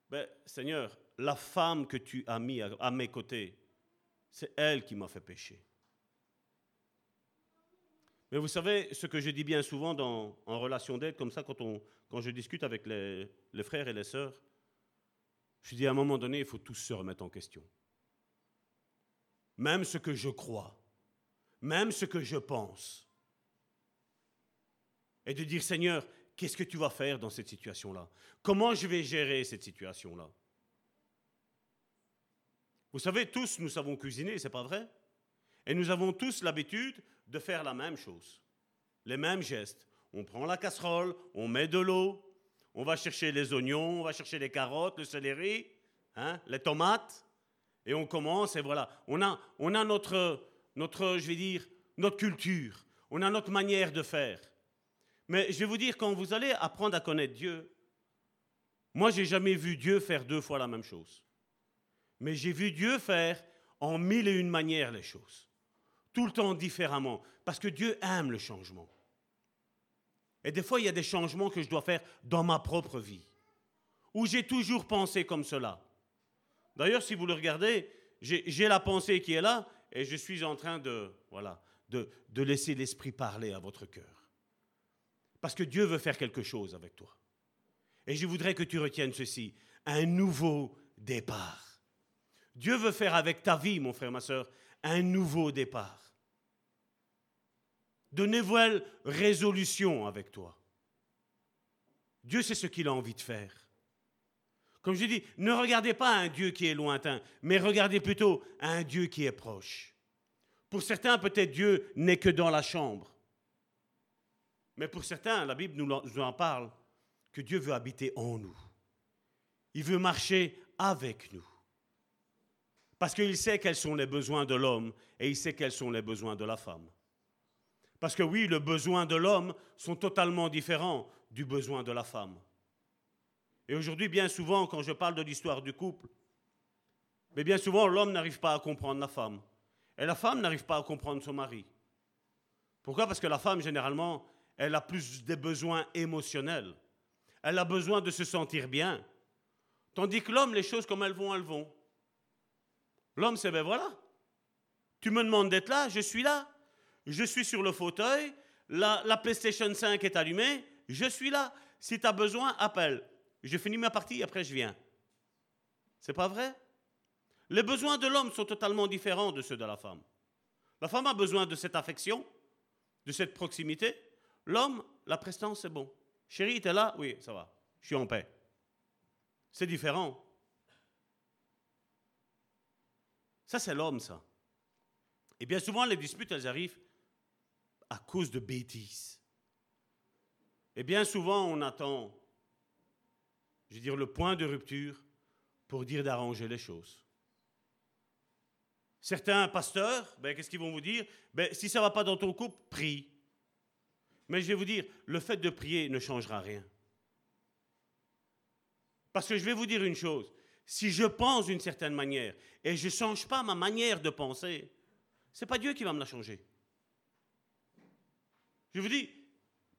Ben, Seigneur, la femme que tu as mis à mes côtés, c'est elle qui m'a fait pécher. Mais vous savez, ce que je dis bien souvent dans, en relation d'aide, comme ça, quand, on, quand je discute avec les, les frères et les sœurs, je dis à un moment donné, il faut tous se remettre en question. Même ce que je crois, même ce que je pense. Et de dire, Seigneur, qu'est-ce que tu vas faire dans cette situation-là? Comment je vais gérer cette situation-là? Vous savez, tous nous savons cuisiner, c'est pas vrai? Et nous avons tous l'habitude de faire la même chose, les mêmes gestes. On prend la casserole, on met de l'eau, on va chercher les oignons, on va chercher les carottes, le céleri, hein, les tomates, Et on commence, et voilà, on a, on a notre, notre, je vais dire, notre culture, on a notre manière de faire. Mais je vais vous dire, quand vous allez apprendre à connaître Dieu, moi, j'ai jamais vu Dieu faire deux fois la même chose. Mais j'ai vu Dieu faire en mille et une manières les choses. Tout le temps différemment. Parce que Dieu aime le changement. Et des fois, il y a des changements que je dois faire dans ma propre vie. Où j'ai toujours pensé comme cela. D'ailleurs, si vous le regardez, j'ai la pensée qui est là et je suis en train de, voilà, de, de laisser l'Esprit parler à votre cœur. Parce que Dieu veut faire quelque chose avec toi. Et je voudrais que tu retiennes ceci, un nouveau départ. Dieu veut faire avec ta vie, mon frère, ma soeur, un nouveau départ. De nouvelles résolutions avec toi. Dieu sait ce qu'il a envie de faire. Comme je dis, ne regardez pas un Dieu qui est lointain, mais regardez plutôt un Dieu qui est proche. Pour certains, peut-être Dieu n'est que dans la chambre. Mais pour certains, la Bible nous en parle, que Dieu veut habiter en nous. Il veut marcher avec nous. Parce qu'il sait quels sont les besoins de l'homme et il sait quels sont les besoins de la femme. Parce que oui, les besoins de l'homme sont totalement différents du besoin de la femme. Et aujourd'hui, bien souvent, quand je parle de l'histoire du couple, mais bien souvent, l'homme n'arrive pas à comprendre la femme. Et la femme n'arrive pas à comprendre son mari. Pourquoi? Parce que la femme, généralement, elle a plus des besoins émotionnels elle a besoin de se sentir bien. Tandis que l'homme, les choses comme elles vont, elles vont. L'homme, c'est ben voilà. Tu me demandes d'être là, je suis là. Je suis sur le fauteuil, la, la PlayStation 5 est allumée, je suis là. Si tu as besoin, appelle. Je finis ma partie, après je viens. C'est pas vrai? Les besoins de l'homme sont totalement différents de ceux de la femme. La femme a besoin de cette affection, de cette proximité. L'homme, la prestance, c'est bon. Chérie, t'es là? Oui, ça va. Je suis en paix. C'est différent. Ça, c'est l'homme, ça. Et bien souvent, les disputes, elles arrivent à cause de bêtises. Et bien souvent, on attend, je veux dire, le point de rupture pour dire d'arranger les choses. Certains pasteurs, ben, qu'est-ce qu'ils vont vous dire? Ben, Si ça ne va pas dans ton couple, prie. Mais je vais vous dire, le fait de prier ne changera rien. Parce que je vais vous dire une chose, si je pense d'une certaine manière et je ne change pas ma manière de penser, ce n'est pas Dieu qui va me la changer. Je vous dis,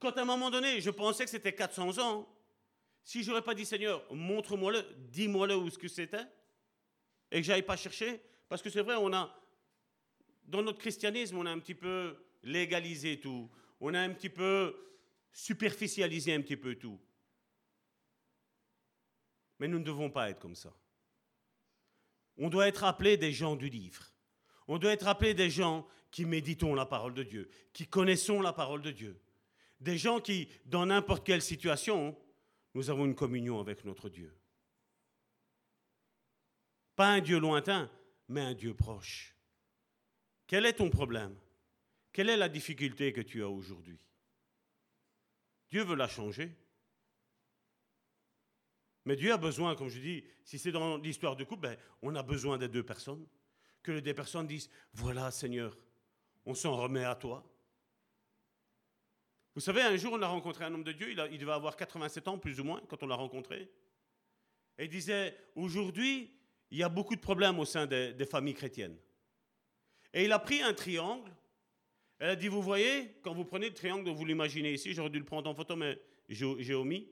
quand à un moment donné, je pensais que c'était 400 ans, si je n'aurais pas dit Seigneur, montre-moi-le, dis-moi-le où ce que c'était, et que je n'aille pas chercher, parce que c'est vrai, on a, dans notre christianisme, on a un petit peu légalisé tout on a un petit peu superficialisé un petit peu tout. Mais nous ne devons pas être comme ça. On doit être appelé des gens du livre. On doit être appelé des gens qui méditons la parole de Dieu, qui connaissons la parole de Dieu. Des gens qui, dans n'importe quelle situation, nous avons une communion avec notre Dieu. Pas un Dieu lointain, mais un Dieu proche. Quel est ton problème? Quelle est la difficulté que tu as aujourd'hui? Dieu veut la changer. Mais Dieu a besoin, comme je dis, si c'est dans l'histoire du couple, ben, on a besoin des deux personnes. Que les deux personnes disent, voilà Seigneur, on s'en remet à toi. Vous savez, un jour, on a rencontré un homme de Dieu, il, devait avoir 87 ans, plus ou moins, quand on l'a rencontré. Et il disait, aujourd'hui, il y a beaucoup de problèmes au sein des familles chrétiennes. Et il a pris un triangle elle a dit, vous voyez, quand vous prenez le triangle, vous l'imaginez ici, j'aurais dû le prendre en photo, mais j'ai omis.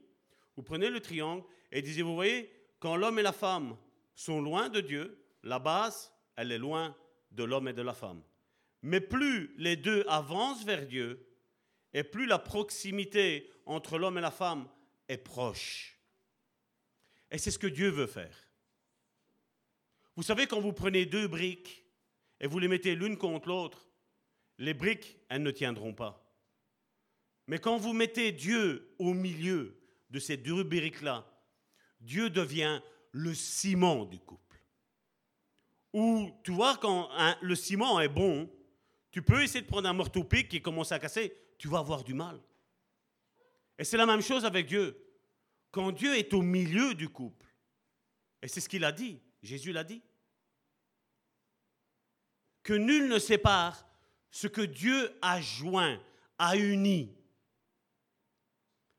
Vous prenez le triangle et disait, vous voyez, quand l'homme et la femme sont loin de Dieu, la base, elle est loin de l'homme et de la femme. Mais plus les deux avancent vers Dieu, et plus la proximité entre l'homme et la femme est proche. Et c'est ce que Dieu veut faire. Vous savez, quand vous prenez deux briques et vous les mettez l'une contre l'autre, les briques, elles ne tiendront pas. Mais quand vous mettez Dieu au milieu de ces deux briques-là, Dieu devient le ciment du couple. Ou tu vois, quand le ciment est bon, tu peux essayer de prendre un morteau-pic qui commence à casser, tu vas avoir du mal. Et c'est la même chose avec Dieu. Quand Dieu est au milieu du couple, et c'est ce qu'il a dit, Jésus l'a dit, que nul ne sépare ce que Dieu a joint, a uni.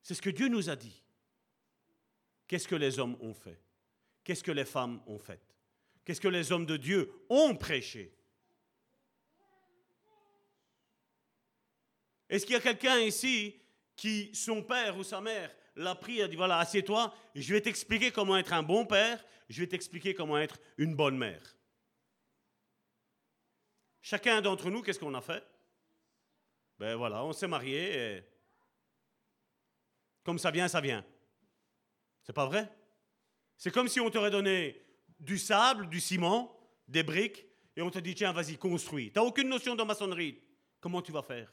C'est ce que Dieu nous a dit. Qu'est-ce que les hommes ont fait? Qu'est-ce que les femmes ont fait? Qu'est-ce que les hommes de Dieu ont prêché? Est-ce qu'il y a quelqu'un ici qui, son père ou sa mère, l'a pris et a dit, voilà, assieds-toi, je vais t'expliquer comment être un bon père, je vais t'expliquer comment être une bonne mère. Chacun d'entre nous, qu'est-ce qu'on a fait? Ben voilà, on s'est marié et comme ça vient, ça vient. C'est pas vrai? C'est comme si on t'aurait donné du sable, du ciment, des briques, et on te dit, tiens, vas-y, construis. Tu n'as aucune notion de maçonnerie. Comment tu vas faire?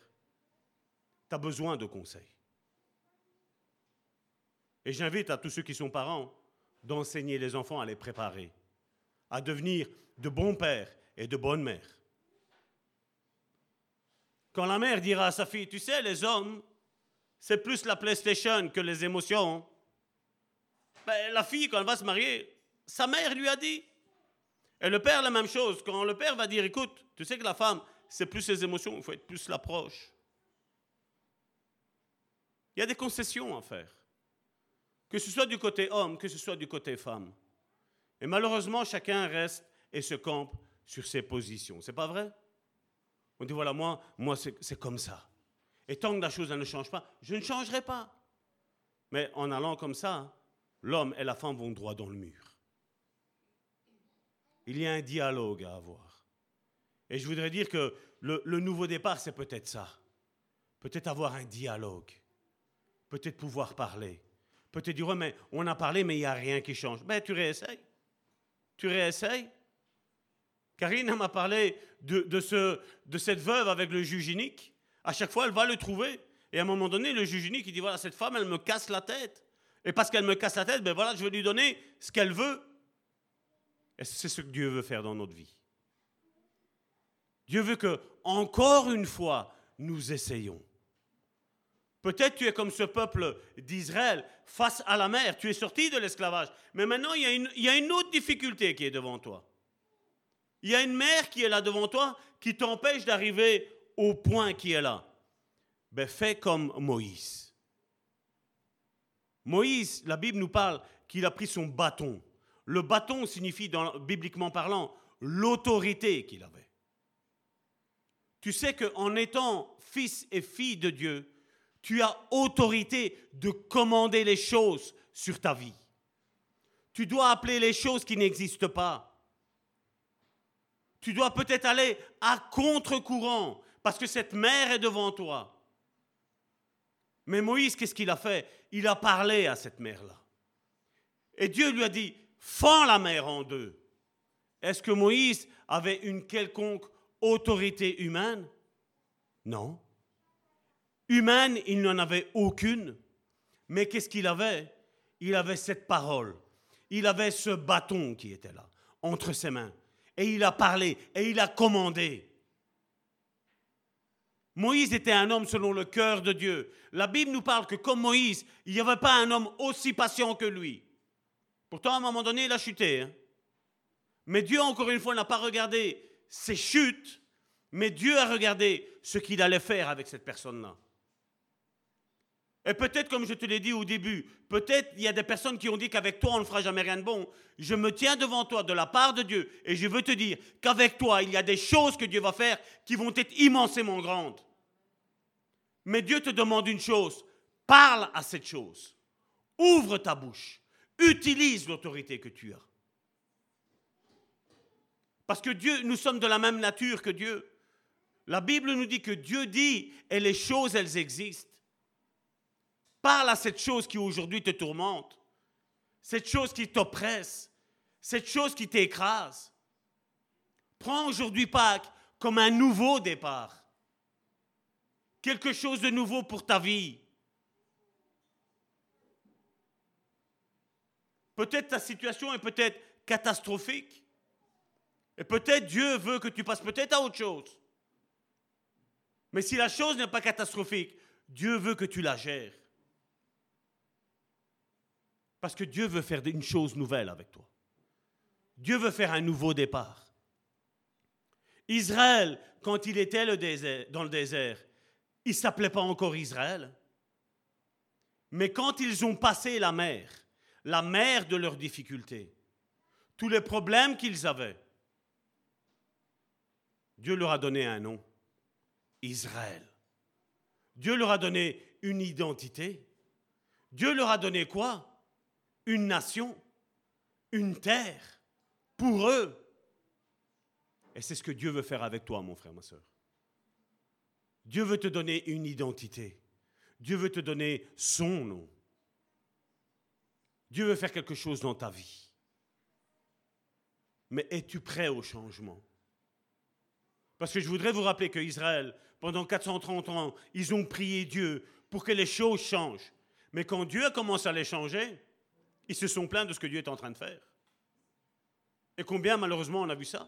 Besoin de conseils. Et j'invite à tous ceux qui sont parents d'enseigner les enfants à les préparer, à devenir de bons pères et de bonnes mères. Quand la mère dira à sa fille, tu sais, les hommes, c'est plus la PlayStation que les émotions. Ben, la fille, quand elle va se marier, sa mère lui a dit. Et le père, la même chose. Quand le père va dire, écoute, tu sais que la femme, c'est plus ses émotions, il faut être plus l'approche. Il y a des concessions à faire que ce soit du côté homme, que ce soit du côté femme. Et malheureusement, chacun reste et se campe sur ses positions. C'est pas vrai? On dit voilà, moi, moi c'est comme ça. Et tant que la chose ne change pas, je ne changerai pas. Mais en allant comme ça, l'homme et la femme vont droit dans le mur. Il y a un dialogue à avoir. Et je voudrais dire que le, le nouveau départ, c'est peut-être ça. Peut-être avoir un dialogue. Peut-être pouvoir parler peut te dire, mais on a parlé, mais il n'y a rien qui change. Ben, tu réessayes. Tu réessayes. Karine m'a parlé de, de, ce, de cette veuve avec le juge unique. À chaque fois, elle va le trouver. Et à un moment donné, le juge unique, il dit, voilà, cette femme, elle me casse la tête. Et parce qu'elle me casse la tête, ben voilà, je vais lui donner ce qu'elle veut. Et c'est ce que Dieu veut faire dans notre vie. Dieu veut que, encore une fois, nous essayons. Peut-être tu es comme ce peuple d'Israël face à la mer, tu es sorti de l'esclavage. Mais maintenant, il y, a une, autre difficulté qui est devant toi. Il y a une mer qui est là devant toi qui t'empêche d'arriver au point qui est là. Ben, fais comme Moïse. Moïse, la Bible nous parle qu'il a pris son bâton. Le bâton signifie, bibliquement parlant, l'autorité qu'il avait. Tu sais qu'en étant fils et fille de Dieu, tu as autorité de commander les choses sur ta vie. Tu dois appeler les choses qui n'existent pas. Tu dois peut-être aller à contre-courant parce que cette mer est devant toi. Mais Moïse, qu'est-ce qu'il a fait? Il a parlé à cette mer-là. Et Dieu lui a dit, fends la mer en deux. Est-ce que Moïse avait une quelconque autorité humaine? Non humaine, il n'en avait aucune. Mais qu'est-ce qu'il avait? Il avait cette parole. Il avait ce bâton qui était là, entre ses mains. Et il a parlé, et il a commandé. Moïse était un homme selon le cœur de Dieu. La Bible nous parle que comme Moïse, il n'y avait pas un homme aussi patient que lui. Pourtant, à un moment donné, il a chuté. Hein. Mais Dieu, encore une fois, n'a pas regardé ses chutes, mais Dieu a regardé ce qu'il allait faire avec cette personne-là. Et peut-être, comme je te l'ai dit au début, peut-être il y a des personnes qui ont dit qu'avec toi, on ne fera jamais rien de bon. Je me tiens devant toi de la part de Dieu et je veux te dire qu'avec toi, il y a des choses que Dieu va faire qui vont être immensément grandes. Mais Dieu te demande une chose, parle à cette chose. Ouvre ta bouche. Utilise l'autorité que tu as. Parce que Dieu, nous sommes de la même nature que Dieu. La Bible nous dit que Dieu dit et les choses, elles existent. Parle à cette chose qui aujourd'hui te tourmente, cette chose qui t'oppresse, cette chose qui t'écrase. Prends aujourd'hui Pâques comme un nouveau départ, quelque chose de nouveau pour ta vie. Peut-être ta situation est peut-être catastrophique. Et peut-être Dieu veut que tu passes peut-être à autre chose. Mais si la chose n'est pas catastrophique, Dieu veut que tu la gères. Parce que Dieu veut faire une chose nouvelle avec toi. Dieu veut faire un nouveau départ. Israël, quand il était dans le désert, il ne s'appelait pas encore Israël. Mais quand ils ont passé la mer, la mer de leurs difficultés, tous les problèmes qu'ils avaient, Dieu leur a donné un nom, Israël. Dieu leur a donné une identité. Dieu leur a donné quoi? Une nation, une terre, pour eux. Et c'est ce que Dieu veut faire avec toi, mon frère, ma soeur. Dieu veut te donner une identité. Dieu veut te donner son nom. Dieu veut faire quelque chose dans ta vie. Mais es-tu prêt au changement? Parce que je voudrais vous rappeler que Israël, pendant 430 ans, ils ont prié Dieu pour que les choses changent. Mais quand Dieu a commencé à les changer, ils se sont plaints de ce que Dieu est en train de faire. Et combien malheureusement on a vu ça?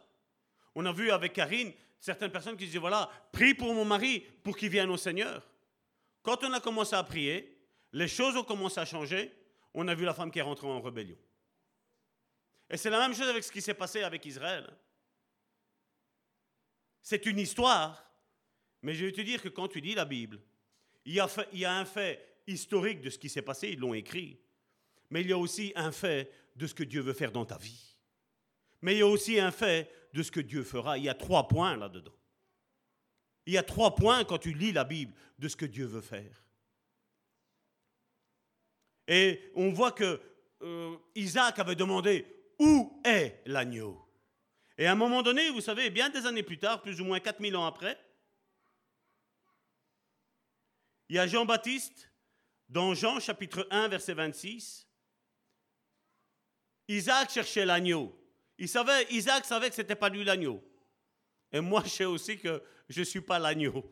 On a vu avec Karine certaines personnes qui disaient, voilà, prie pour mon mari pour qu'il vienne au Seigneur. Quand on a commencé à prier, les choses ont commencé à changer. On a vu la femme qui est rentrée en rébellion. Et c'est la même chose avec ce qui s'est passé avec Israël. C'est une histoire, mais je vais te dire que quand tu dis la Bible, il y a, il y a un fait historique de ce qui s'est passé, ils l'ont écrit, mais il y a aussi un fait de ce que Dieu veut faire dans ta vie. Mais il y a aussi un fait de ce que Dieu fera. Il y a trois points là-dedans. Il y a trois points quand tu lis la Bible de ce que Dieu veut faire. Et on voit que euh, Isaac avait demandé où est l'agneau? Et à un moment donné, vous savez, bien des années plus tard, plus ou moins 4000 ans après, il y a Jean-Baptiste dans Jean chapitre 1 verset 26. Isaac cherchait l'agneau. Isaac savait que ce n'était pas lui l'agneau. Et moi, je sais aussi que je ne suis pas l'agneau.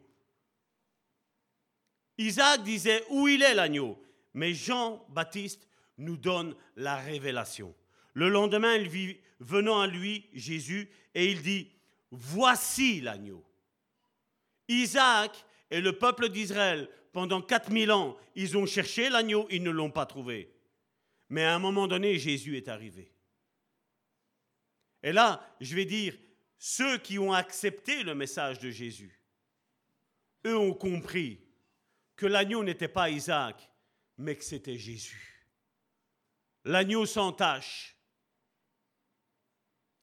Isaac disait où il est l'agneau. Mais Jean-Baptiste nous donne la révélation. Le lendemain, il vit venant à lui Jésus et il dit, voici l'agneau. Isaac et le peuple d'Israël, pendant 4000 ans, ils ont cherché l'agneau, ils ne l'ont pas trouvé. Mais à un moment donné, Jésus est arrivé. Et là, je vais dire, ceux qui ont accepté le message de Jésus, eux ont compris que l'agneau n'était pas Isaac, mais que c'était Jésus. L'agneau sans tache,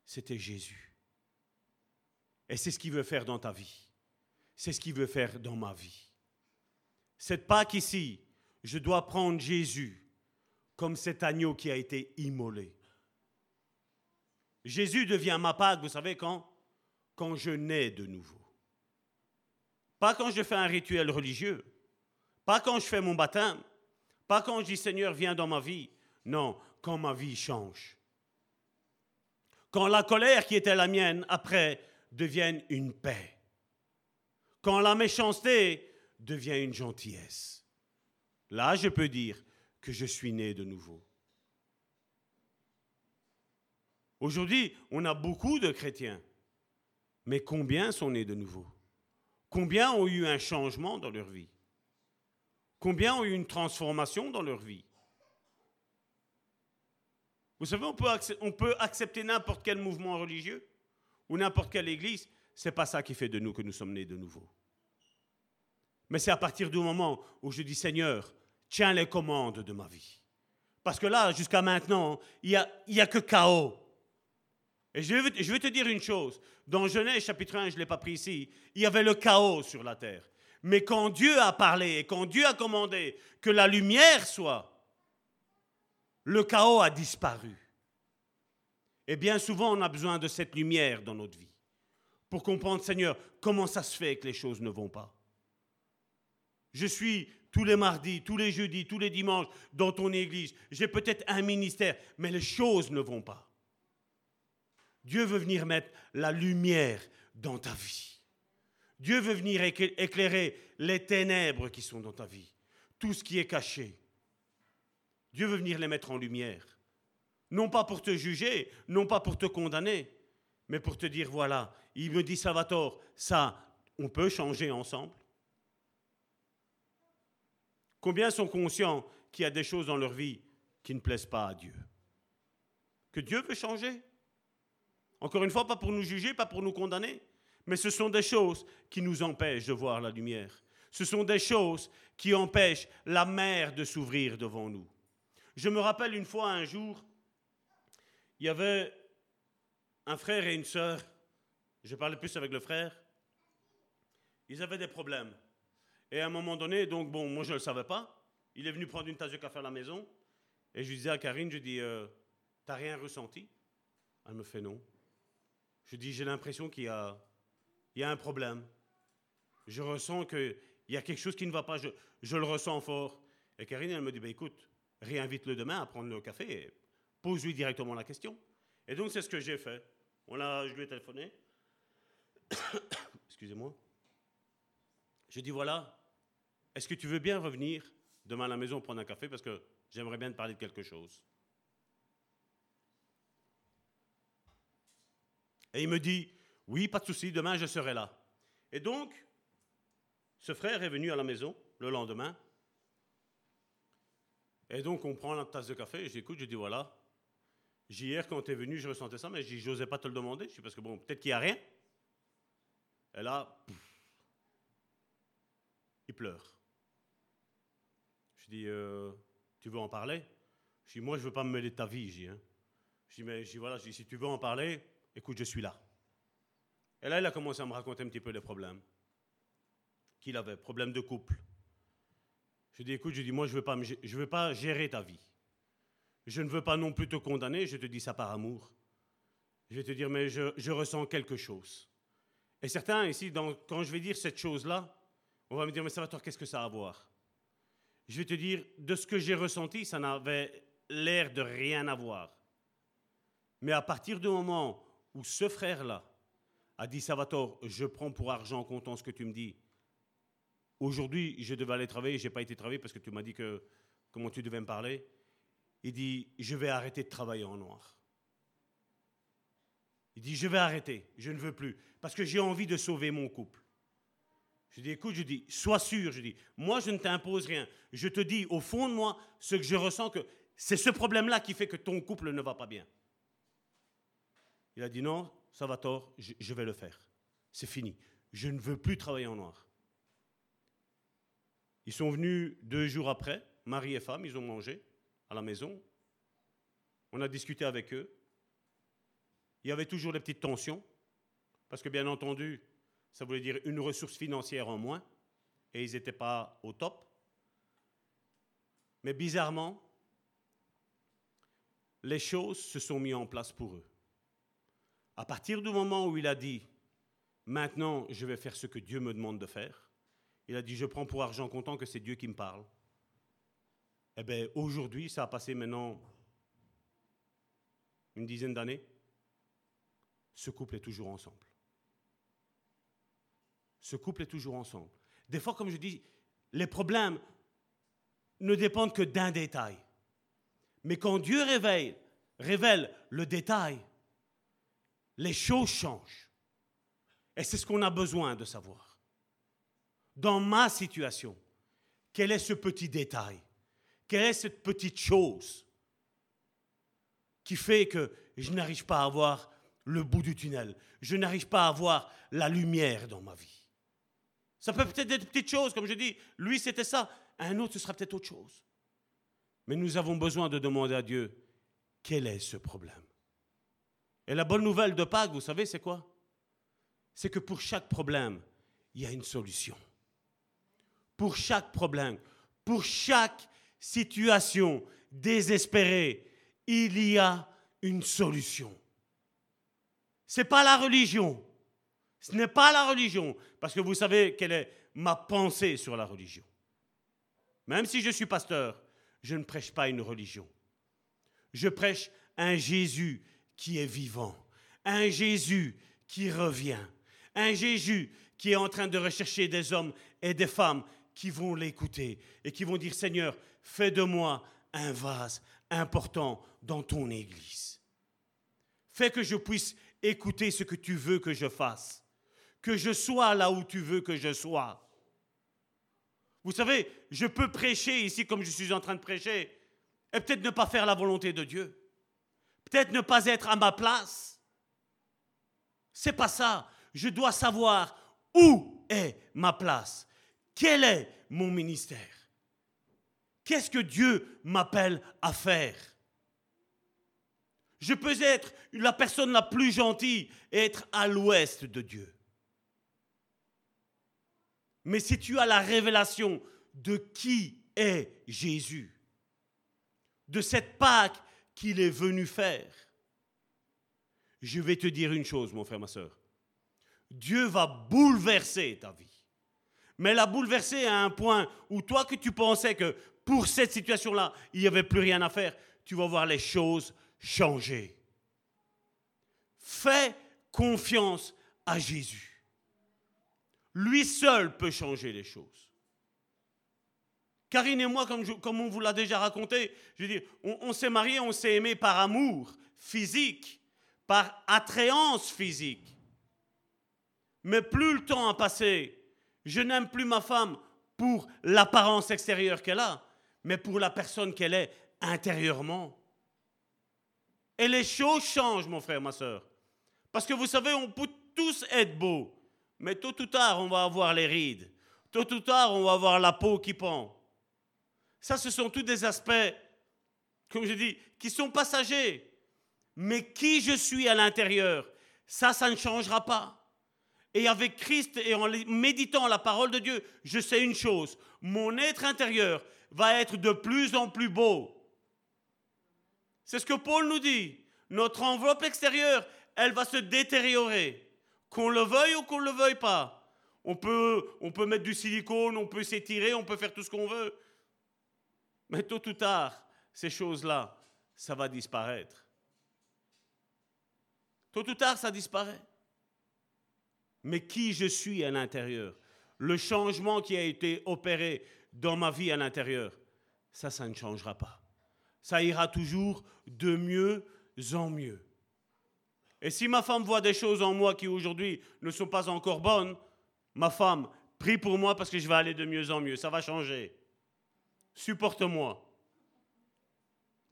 c'était Jésus. Et c'est ce qu'il veut faire dans ta vie. C'est ce qu'il veut faire dans ma vie. C'est pas qu'ici, je dois prendre Jésus comme cet agneau qui a été immolé. Jésus devient ma Pâque, vous savez quand Quand je nais de nouveau. Pas quand je fais un rituel religieux, pas quand je fais mon baptême, pas quand je dis Seigneur, viens dans ma vie. Non, quand ma vie change. Quand la colère qui était la mienne après devienne une paix. Quand la méchanceté devient une gentillesse. Là, je peux dire que je suis né de nouveau. Aujourd'hui, on a beaucoup de chrétiens, mais combien sont nés de nouveau? Combien ont eu un changement dans leur vie? Combien ont eu une transformation dans leur vie? Vous savez, on peut, on peut accepter n'importe quel mouvement religieux ou n'importe quelle église, c'est pas ça qui fait de nous que nous sommes nés de nouveau. Mais c'est à partir du moment où je dis Seigneur, tiens les commandes de ma vie. Parce que là, jusqu'à maintenant, il n'y a, a que chaos. Et je vais, je vais te dire une chose. Dans Genèse chapitre 1, je ne l'ai pas pris ici, il y avait le chaos sur la terre. Mais quand Dieu a parlé et quand Dieu a commandé que la lumière soit, le chaos a disparu. Et bien souvent, on a besoin de cette lumière dans notre vie pour comprendre, Seigneur, comment ça se fait que les choses ne vont pas. Je suis tous les mardis, tous les jeudis, tous les dimanches dans ton église. J'ai peut-être un ministère, mais les choses ne vont pas. Dieu veut venir mettre la lumière dans ta vie. Dieu veut venir éclairer les ténèbres qui sont dans ta vie, tout ce qui est caché. Dieu veut venir les mettre en lumière. Non pas pour te juger, non pas pour te condamner, mais pour te dire, voilà, il me dit Salvatore, ça, on peut changer ensemble. Combien sont conscients qu'il y a des choses dans leur vie qui ne plaisent pas à Dieu? Que Dieu veut changer? Encore une fois, pas pour nous juger, pas pour nous condamner, Mais ce sont des choses qui nous empêchent de voir la lumière. Ce sont des choses qui empêchent la mer de s'ouvrir devant nous. Je me rappelle une fois, un jour, il y avait un frère et une sœur. Je parlais plus avec le frère. Ils avaient des problèmes. Et à un moment donné, donc bon, moi je ne le savais pas. Il est venu prendre une tasse de café à la maison. Et je lui disais à Karine, je dis, euh, t'as rien ressenti? Elle me fait non. Je dis, j'ai l'impression qu'il y a, il y a un problème. Je ressens qu'il y a quelque chose qui ne va pas. Je, le ressens fort. Et Karine, elle me dit, bah, écoute, réinvite-le demain à prendre le café et pose-lui directement la question. Et donc, c'est ce que j'ai fait. On a, je lui ai téléphoné. Excusez-moi. Je dis, voilà, est-ce que tu veux bien revenir demain à la maison prendre un café parce que j'aimerais bien te parler de quelque chose? Et il me dit, oui, pas de souci, demain je serai là. Et donc, ce frère est venu à la maison le lendemain. Et donc, on prend la tasse de café et j'écoute, je dis, voilà, hier quand tu es venu, je ressentais ça, mais je n'osais pas te le demander, je parce que bon, peut-être qu'il n'y a rien. Et là, il pleure. Je dis, euh, tu veux en parler? Je dis, moi, je ne veux pas me mêler de ta vie. Je dis, hein. je dis mais je dis, voilà, si tu veux en parler, écoute, je suis là. Et là, il a commencé à me raconter un petit peu les problèmes qu'il avait, problèmes de couple. Je dis, écoute, je dis, moi, je veux, veux pas gérer ta vie. Je ne veux pas non plus te condamner, je te dis ça par amour. Je vais te dire, mais je, ressens quelque chose. Et certains ici, quand je vais dire cette chose-là, on va me dire, mais ça va toi, qu'est-ce que ça a à voir? Je vais te dire, de ce que j'ai ressenti, ça n'avait l'air de rien avoir. Mais à partir du moment où ce frère-là a dit, Salvatore, je prends pour argent comptant ce que tu me dis, aujourd'hui, je devais aller travailler, je n'ai pas été travailler parce que tu m'as dit que comment tu devais me parler. Il dit, je vais arrêter de travailler en noir. Il dit, je vais arrêter, je ne veux plus, parce que j'ai envie de sauver mon couple. Je dis, écoute, je dis, sois sûr, je dis, moi je ne t'impose rien. Je te dis au fond de moi ce que je ressens que c'est ce problème-là qui fait que ton couple ne va pas bien. Il a dit, non, ça va tort, je, je vais le faire. C'est fini. Je ne veux plus travailler en noir. Ils sont venus deux jours après, mari et femme, ils ont mangé à la maison. On a discuté avec eux. Il y avait toujours des petites tensions, parce que bien entendu, ça voulait dire une ressource financière en moins, et ils n'étaient pas au top. Mais bizarrement, les choses se sont mises en place pour eux. À partir du moment où il a dit, maintenant je vais faire ce que Dieu me demande de faire, il a dit, je prends pour argent comptant que c'est Dieu qui me parle. Eh bien, aujourd'hui, ça a passé maintenant une dizaine d'années, ce couple est toujours ensemble ce couple est toujours ensemble. Des fois, comme je dis, les problèmes ne dépendent que d'un détail. Mais quand Dieu révèle, révèle le détail, les choses changent. Et c'est ce qu'on a besoin de savoir. Dans ma situation, quel est ce petit détail? Quelle est cette petite chose qui fait que je n'arrive pas à voir le bout du tunnel? Je n'arrive pas à voir la lumière dans ma vie ça peut peut-être être des petites choses, comme je dis. Lui, c'était ça. Un autre, ce sera peut-être autre chose. Mais nous avons besoin de demander à Dieu, quel est ce problème? Et la bonne nouvelle de Pâques, vous savez, c'est quoi? C'est que pour chaque problème, il y a une solution. Pour chaque problème, pour chaque situation désespérée, il y a une solution. Ce n'est pas la religion. Ce n'est pas la religion, parce que vous savez quelle est ma pensée sur la religion. Même si je suis pasteur, je ne prêche pas une religion. Je prêche un Jésus qui est vivant, un Jésus qui revient, un Jésus qui est en train de rechercher des hommes et des femmes qui vont l'écouter et qui vont dire Seigneur, fais de moi un vase important dans ton Église. Fais que je puisse écouter ce que tu veux que je fasse que je sois là où tu veux que je sois. Vous savez, je peux prêcher ici comme je suis en train de prêcher, et peut-être ne pas faire la volonté de Dieu. Peut-être ne pas être à ma place. C'est pas ça. Je dois savoir où est ma place. Quel est mon ministère? Qu'est-ce que Dieu m'appelle à faire? Je peux être la personne la plus gentille et être à l'ouest de Dieu. Mais si tu as la révélation de qui est Jésus, de cette Pâque qu'il est venu faire, je vais te dire une chose, mon frère, ma soeur. Dieu va bouleverser ta vie. Mais la bouleverser à un point où toi que tu pensais que pour cette situation-là, il n'y avait plus rien à faire, tu vas voir les choses changer. Fais confiance à Jésus. Lui seul peut changer les choses. Karine et moi, comme, on vous l'a déjà raconté, je on, on s'est mariés, on s'est aimés par amour physique, par attrayance physique. Mais plus le temps a passé, je n'aime plus ma femme pour l'apparence extérieure qu'elle a, mais pour la personne qu'elle est intérieurement. Et les choses changent, mon frère, ma soeur. Parce que vous savez, on peut tous être beaux, mais tôt ou tard, on va avoir les rides. Tôt ou tard, on va avoir la peau qui pend. Ça, ce sont tous des aspects, comme je dis, qui sont passagers. Mais qui je suis à l'intérieur, ça, ça ne changera pas. Et avec Christ et en méditant la parole de Dieu, je sais une chose, mon être intérieur va être de plus en plus beau. C'est ce que Paul nous dit. Notre enveloppe extérieure, elle va se détériorer. Qu'on le veuille ou qu'on ne le veuille pas. On peut, mettre du silicone, on peut s'étirer, on peut faire tout ce qu'on veut. Mais tôt ou tard, ces choses-là, ça va disparaître. Tôt ou tard, ça disparaît. Mais qui je suis à l'intérieur, le changement qui a été opéré dans ma vie à l'intérieur, ça, ça ne changera pas. Ça ira toujours de mieux en mieux. Et si ma femme voit des choses en moi qui aujourd'hui ne sont pas encore bonnes, ma femme, prie pour moi parce que je vais aller de mieux en mieux. Ça va changer. Supporte-moi.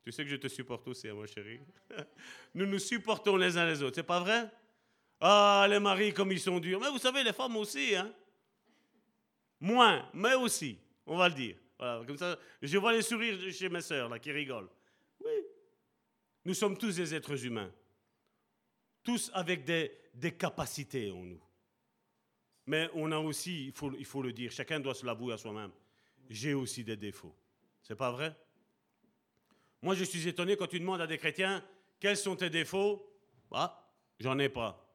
Tu sais que je te supporte aussi, hein, moi chérie. Nous nous supportons les uns les autres, c'est pas vrai? Ah, les maris comme ils sont durs. Mais vous savez, les femmes aussi, hein Moins, mais aussi on va le dire. comme ça, je vois les sourires chez mes sœurs là, qui rigolent. Oui, nous sommes tous des êtres humains, tous avec des, capacités en nous. Mais on a aussi, il faut, il faut le dire, chacun doit se l'avouer à soi-même, j'ai aussi des défauts. C'est pas vrai? Moi, je suis étonné quand tu demandes à des chrétiens quels sont tes défauts? Bah, j'en ai pas.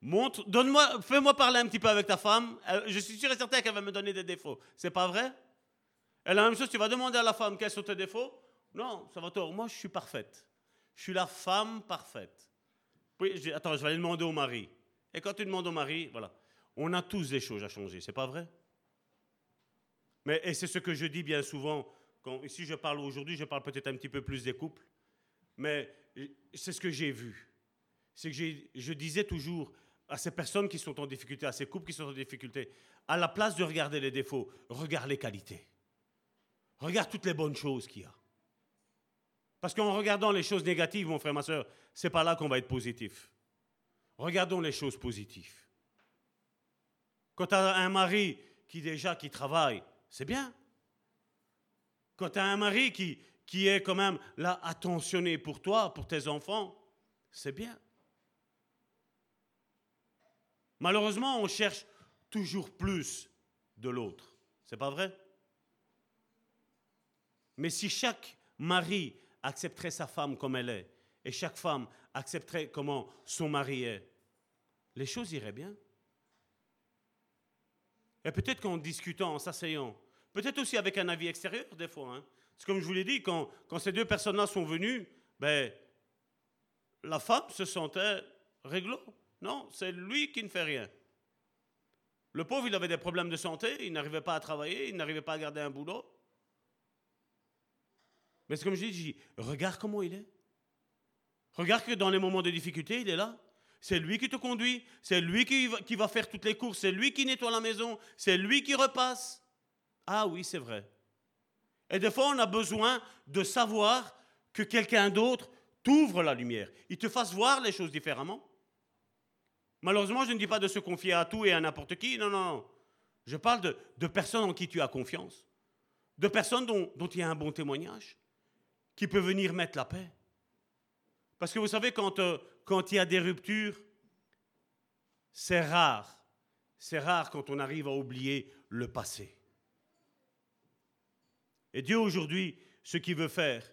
Montre, donne-moi, fais-moi parler un petit peu avec ta femme. Je suis sûr et certain qu'elle va me donner des défauts. C'est pas vrai? Et la même chose, tu vas demander à la femme quels sont tes défauts? Non, ça va tort. Moi, je suis parfaite. Je suis la femme parfaite. Attends, je vais aller demander au mari. Et quand tu demandes au mari, voilà, on a tous des choses à changer. C'est pas vrai? Mais et c'est ce que je dis bien souvent. Quand, ici, je parle aujourd'hui, je parle peut-être un petit peu plus des couples. Mais c'est ce que j'ai vu. C'est que je disais toujours, à ces personnes qui sont en difficulté, à ces couples qui sont en difficulté, à la place de regarder les défauts, regarde les qualités. Regarde toutes les bonnes choses qu'il y a. Parce qu'en regardant les choses négatives, mon frère, ma soeur, c'est pas là qu'on va être positif. Regardons les choses positives. Quand tu as un mari qui déjà qui travaille, c'est bien. Quand tu as un mari qui, est quand même là attentionné pour toi, pour tes enfants, c'est bien. Malheureusement, on cherche toujours plus de l'autre. C'est pas vrai? Mais si chaque mari accepterait sa femme comme elle est, et chaque femme accepterait comment son mari est, les choses iraient bien. Et peut-être qu'en discutant, en s'asseyant, peut-être aussi avec un avis extérieur des fois. Hein. C'est comme je vous l'ai dit, quand, quand ces deux personnes-là sont venues, ben, la femme se sentait réglo. Non, c'est lui qui ne fait rien. Le pauvre, il avait des problèmes de santé, il n'arrivait pas à travailler, il n'arrivait pas à garder un boulot. Mais c'est comme je dis, regarde comment il est. Regarde que dans les moments de difficulté, il est là. C'est lui qui te conduit, c'est lui qui va, qui va faire toutes les courses, c'est lui qui nettoie la maison, c'est lui qui repasse. Ah oui, c'est vrai. Et des fois, on a besoin de savoir que quelqu'un d'autre t'ouvre la lumière, il te fasse voir les choses différemment. Malheureusement, je ne dis pas de se confier à tout et à n'importe qui, non, non, non. Je parle de, personnes en qui tu as confiance, de personnes dont, il y a un bon témoignage, qui peut venir mettre la paix. Parce que vous savez, quand, euh, quand il y a des ruptures, c'est rare. C'est rare quand on arrive à oublier le passé. Et Dieu aujourd'hui, ce qu'il veut faire,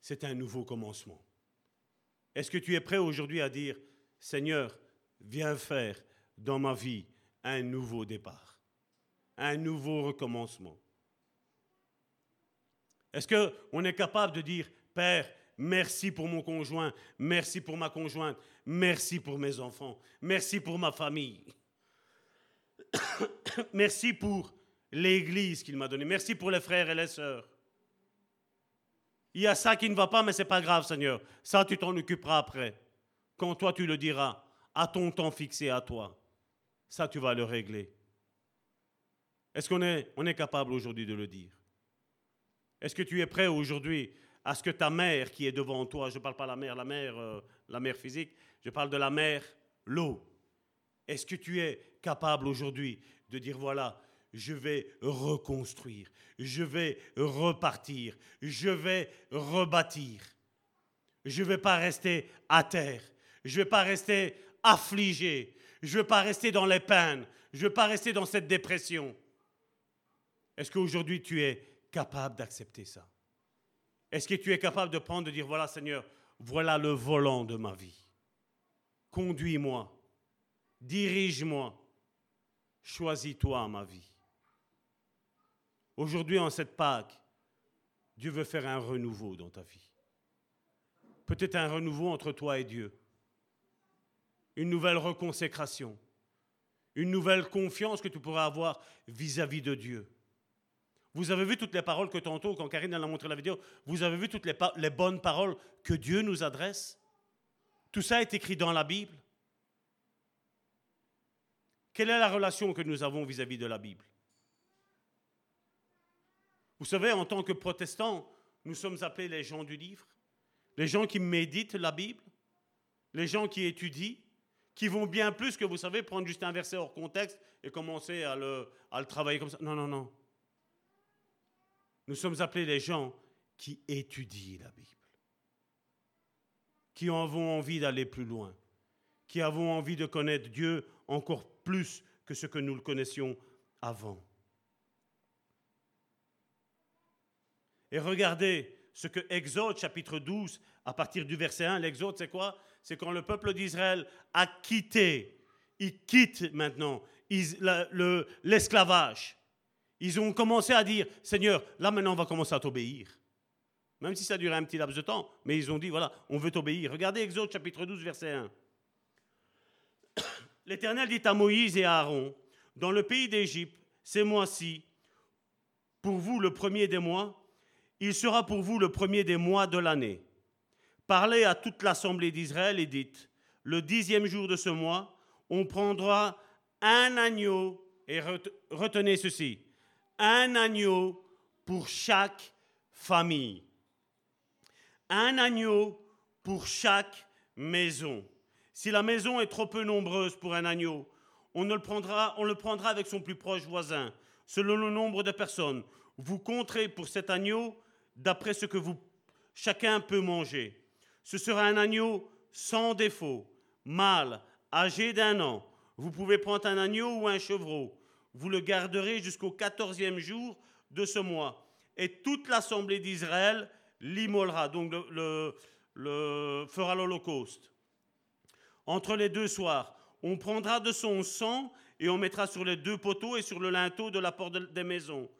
c'est un nouveau commencement. Est-ce que tu es prêt aujourd'hui à dire, Seigneur, viens faire dans ma vie un nouveau départ, un nouveau recommencement? Est-ce qu'on est capable de dire, Père, merci pour mon conjoint, merci pour ma conjointe, merci pour mes enfants, merci pour ma famille, merci pour l'Église qu'il m'a donnée, merci pour les frères et les sœurs. Il y a ça qui ne va pas, mais ce n'est pas grave, Seigneur. Ça, tu t'en occuperas après. Quand toi, tu le diras, à ton temps fixé à toi. Ça, tu vas le régler. Est-ce qu'on est, est capable aujourd'hui de le dire? Est-ce que tu es prêt aujourd'hui à ce que ta mère qui est devant toi, je ne parle pas de la mère, la mère, euh, la mère physique, je parle de la mère, l'eau. Est-ce que tu es capable aujourd'hui de dire voilà, je vais reconstruire, je vais repartir, je vais rebâtir. Je ne vais pas rester à terre, je ne vais pas rester affligé, je ne vais pas rester dans les peines, je ne vais pas rester dans cette dépression. Est-ce qu'aujourd'hui tu es capable d'accepter ça? Est-ce que tu es capable de prendre, de dire, voilà Seigneur, voilà le volant de ma vie. Conduis-moi, dirige-moi, choisis-toi ma vie. Aujourd'hui, en cette Pâque, Dieu veut faire un renouveau dans ta vie. Peut-être un renouveau entre toi et Dieu. Une nouvelle reconsécration. Une nouvelle confiance que tu pourras avoir vis-à-vis de Dieu. Vous avez vu toutes les paroles que tantôt, quand Karine a montré la vidéo, vous avez vu toutes les, bonnes paroles que Dieu nous adresse? Tout ça est écrit dans la Bible. Quelle est la relation que nous avons vis-à-vis de la Bible? Vous savez, en tant que protestants, nous sommes appelés les gens du livre, les gens qui méditent la Bible, les gens qui étudient, qui vont bien plus que, vous savez, prendre juste un verset hors contexte et commencer à le, à le travailler comme ça. Non, non, non. Nous sommes appelés les gens qui étudient la Bible, qui avons envie d'aller plus loin, qui avons envie de connaître Dieu encore plus que ce que nous le connaissions avant. Et regardez ce que Exode chapitre 12, à partir du verset 1, l'Exode c'est quoi? C'est quand le peuple d'Israël a quitté, il quitte maintenant l'esclavage. Ils ont commencé à dire, Seigneur, là maintenant on va commencer à t'obéir. Même si ça durait un petit laps de temps, mais ils ont dit, voilà, on veut t'obéir. Regardez Exode chapitre 12, verset 1. L'Éternel dit à Moïse et à Aaron, dans le pays d'Égypte, ces mois-ci, pour vous le premier des mois, il sera pour vous le premier des mois de l'année. Parlez à toute l'assemblée d'Israël et dites, le dixième jour de ce mois, on prendra un agneau, et retenez ceci, un agneau pour chaque famille. Un agneau pour chaque maison. Si la maison est trop peu nombreuse pour un agneau, on, le prendra, avec son plus proche voisin, selon le nombre de personnes. Vous compterez pour cet agneau d'après ce que vous, chacun peut manger. Ce sera un agneau sans défaut, mâle, âgé d'un an. Vous pouvez prendre un agneau ou un chevreau. Vous le garderez jusqu'au quatorzième jour de ce mois. Et toute l'assemblée d'Israël l'immolera, donc le, fera l'holocauste. Entre les deux soirs, on prendra de son sang et on mettra sur les deux poteaux et sur le linteau de la porte des maisons,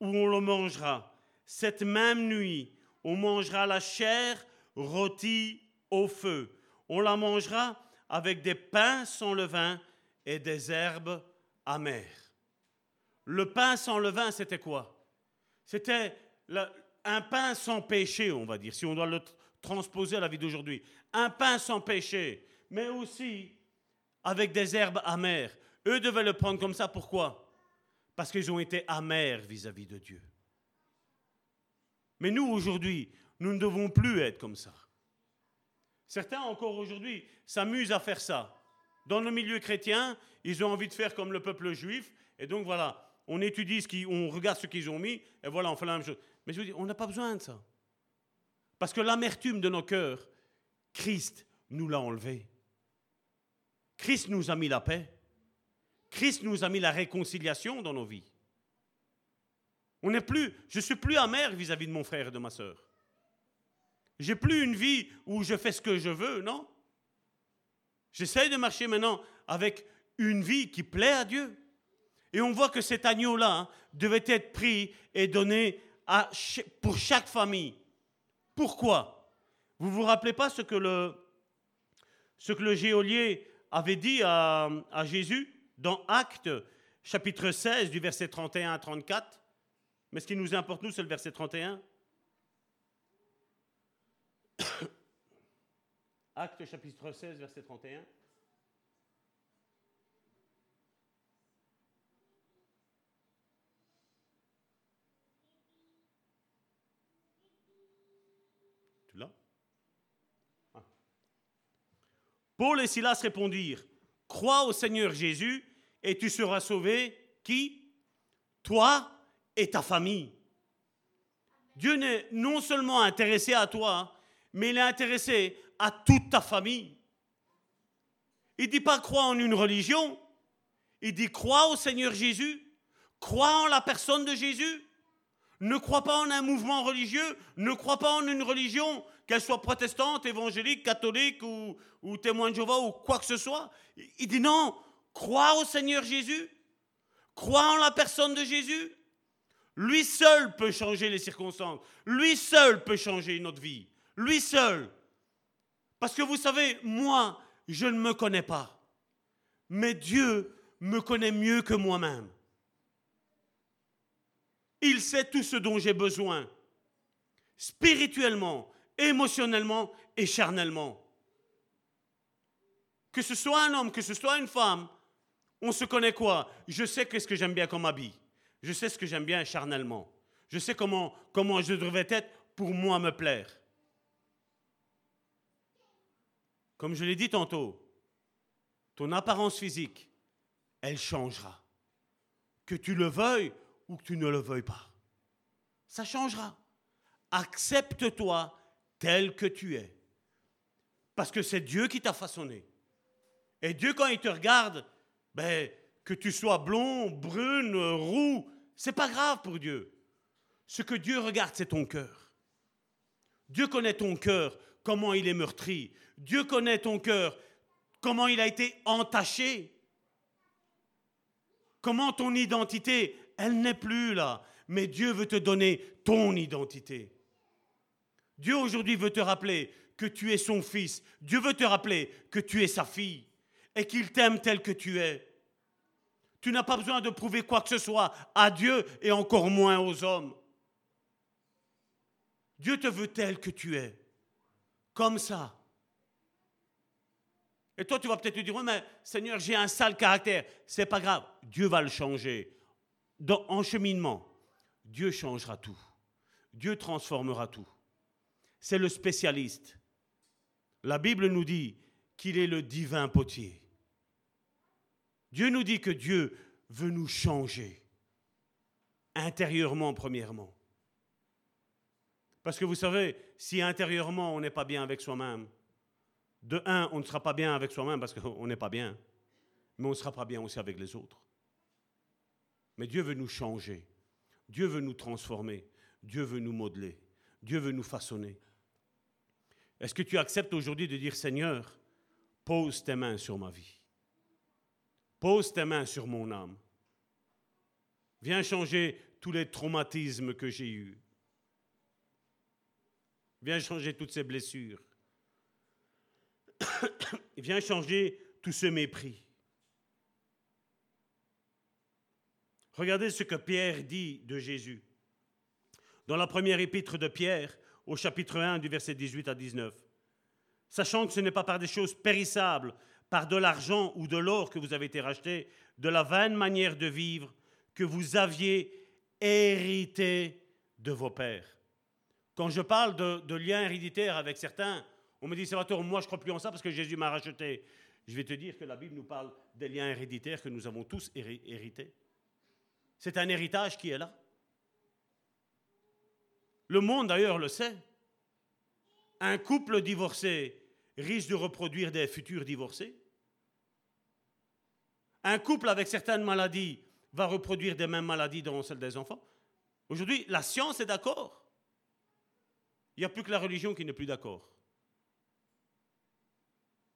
où on le mangera. Cette même nuit, on mangera la chair rôtie au feu. On la mangera avec des pains sans levain et des herbes amères. Le pain sans levain, c'était quoi? C'était un pain sans péché, on va dire, si on doit le transposer à la vie d'aujourd'hui. Un pain sans péché, mais aussi avec des herbes amères. Eux devaient le prendre comme ça, pourquoi? Parce qu'ils ont été amers vis à -vis de Dieu. Mais nous, aujourd'hui, nous ne devons plus être comme ça. Certains, encore aujourd'hui, s'amusent à faire ça. Dans nos milieux chrétiens, ils ont envie de faire comme le peuple juif. Et donc voilà, on étudie ce qu'ils, on regarde ce qu'ils ont mis, et voilà, on fait la même chose. Mais je vous dis, on n'a pas besoin de ça. Parce que l'amertume de nos cœurs, Christ nous l'a enlevé. Christ nous a mis la paix. Christ nous a mis la réconciliation dans nos vies. On n'est plus, je suis plus amer vis-à-vis de mon frère et de ma sœur. J'ai plus une vie où je fais ce que je veux, non? J'essaye de marcher maintenant avec une vie qui plaît à Dieu. Et on voit que cet agneau-là hein, devait être pris et donné pour chaque famille. Pourquoi? Vous ne vous rappelez pas ce que le, ce géolier avait dit à, à Jésus dans Actes chapitre 16 du verset 31 à 34 Mais ce qui nous importe, nous, c'est le verset 31. Acte chapitre 16, verset 31. Paul et Silas répondirent, Crois au Seigneur Jésus et tu seras sauvé. Qui? Toi et ta famille. Dieu n'est non seulement intéressé à toi, mais il est intéressé à toute ta famille. Il dit pas crois en une religion, il dit crois au Seigneur Jésus, crois en la personne de Jésus. Ne crois pas en un mouvement religieux, ne crois pas en une religion, qu'elle soit protestante, évangélique, catholique ou, ou témoin de Jéhovah ou quoi que ce soit. Il dit non, crois au Seigneur Jésus, crois en la personne de Jésus. Lui seul peut changer les circonstances. Lui seul peut changer notre vie. Lui seul. Parce que vous savez, moi, je ne me connais pas. Mais Dieu me connaît mieux que moi-même. Il sait tout ce dont j'ai besoin. Spirituellement, émotionnellement et charnellement. Que ce soit un homme, que ce soit une femme, on se connaît quoi? Je sais qu'est-ce que j'aime bien comme habit. Je sais ce que j'aime bien charnellement. Je sais comment, comment je devrais être pour moi me plaire. Comme je l'ai dit tantôt, ton apparence physique, elle changera. Que tu le veuilles ou que tu ne le veuilles pas. Ça changera. Accepte-toi tel que tu es. Parce que c'est Dieu qui t'a façonné. Et Dieu, quand il te regarde, ben, que tu sois blond, brune, roux, c'est pas grave pour Dieu. Ce que Dieu regarde, c'est ton cœur. Dieu connaît ton cœur, comment il est meurtri. Dieu connaît ton cœur, comment il a été entaché. Comment ton identité, elle n'est plus là. Mais Dieu veut te donner ton identité. Dieu aujourd'hui veut te rappeler que tu es son fils. Dieu veut te rappeler que tu es sa fille et qu'il t'aime tel que tu es. Tu n'as pas besoin de prouver quoi que ce soit à Dieu et encore moins aux hommes. Dieu te veut tel que tu es, comme ça. Et toi, tu vas peut-être te dire, mais Seigneur, j'ai un sale caractère. C'est pas grave, Dieu va le changer. Dans, en cheminement, Dieu changera tout. Dieu transformera tout. C'est le spécialiste. La Bible nous dit qu'il est le divin potier. Dieu nous dit que Dieu veut nous changer, intérieurement premièrement. Parce que vous savez, si intérieurement on n'est pas bien avec soi-même, de un, on ne sera pas bien avec soi-même parce qu'on n'est pas bien, mais on ne sera pas bien aussi avec les autres. Mais Dieu veut nous changer, Dieu veut nous transformer, Dieu veut nous modeler, Dieu veut nous façonner. Est-ce que tu acceptes aujourd'hui de dire Seigneur, pose tes mains sur ma vie Pose tes mains sur mon âme. Viens changer tous les traumatismes que j'ai eus. Viens changer toutes ces blessures. Viens changer tout ce mépris. Regardez ce que Pierre dit de Jésus. Dans la première épître de Pierre, au chapitre 1 du verset 18 à 19. Sachant que ce n'est pas par des choses périssables, par de l'argent ou de l'or que vous avez été racheté, de la vaine manière de vivre que vous aviez hérité de vos pères. Quand je parle de, de lien héréditaire avec certains, on me dit, Salvatore, moi je crois plus en ça parce que Jésus m'a racheté. Je vais te dire que la Bible nous parle des liens héréditaires que nous avons tous hérités. C'est un héritage qui est là. Le monde d'ailleurs le sait. Un couple divorcé risque de reproduire des futurs divorcés. Un couple avec certaines maladies va reproduire des mêmes maladies dans celles des enfants. Aujourd'hui, la science est d'accord. Il n'y a plus que la religion qui n'est plus d'accord.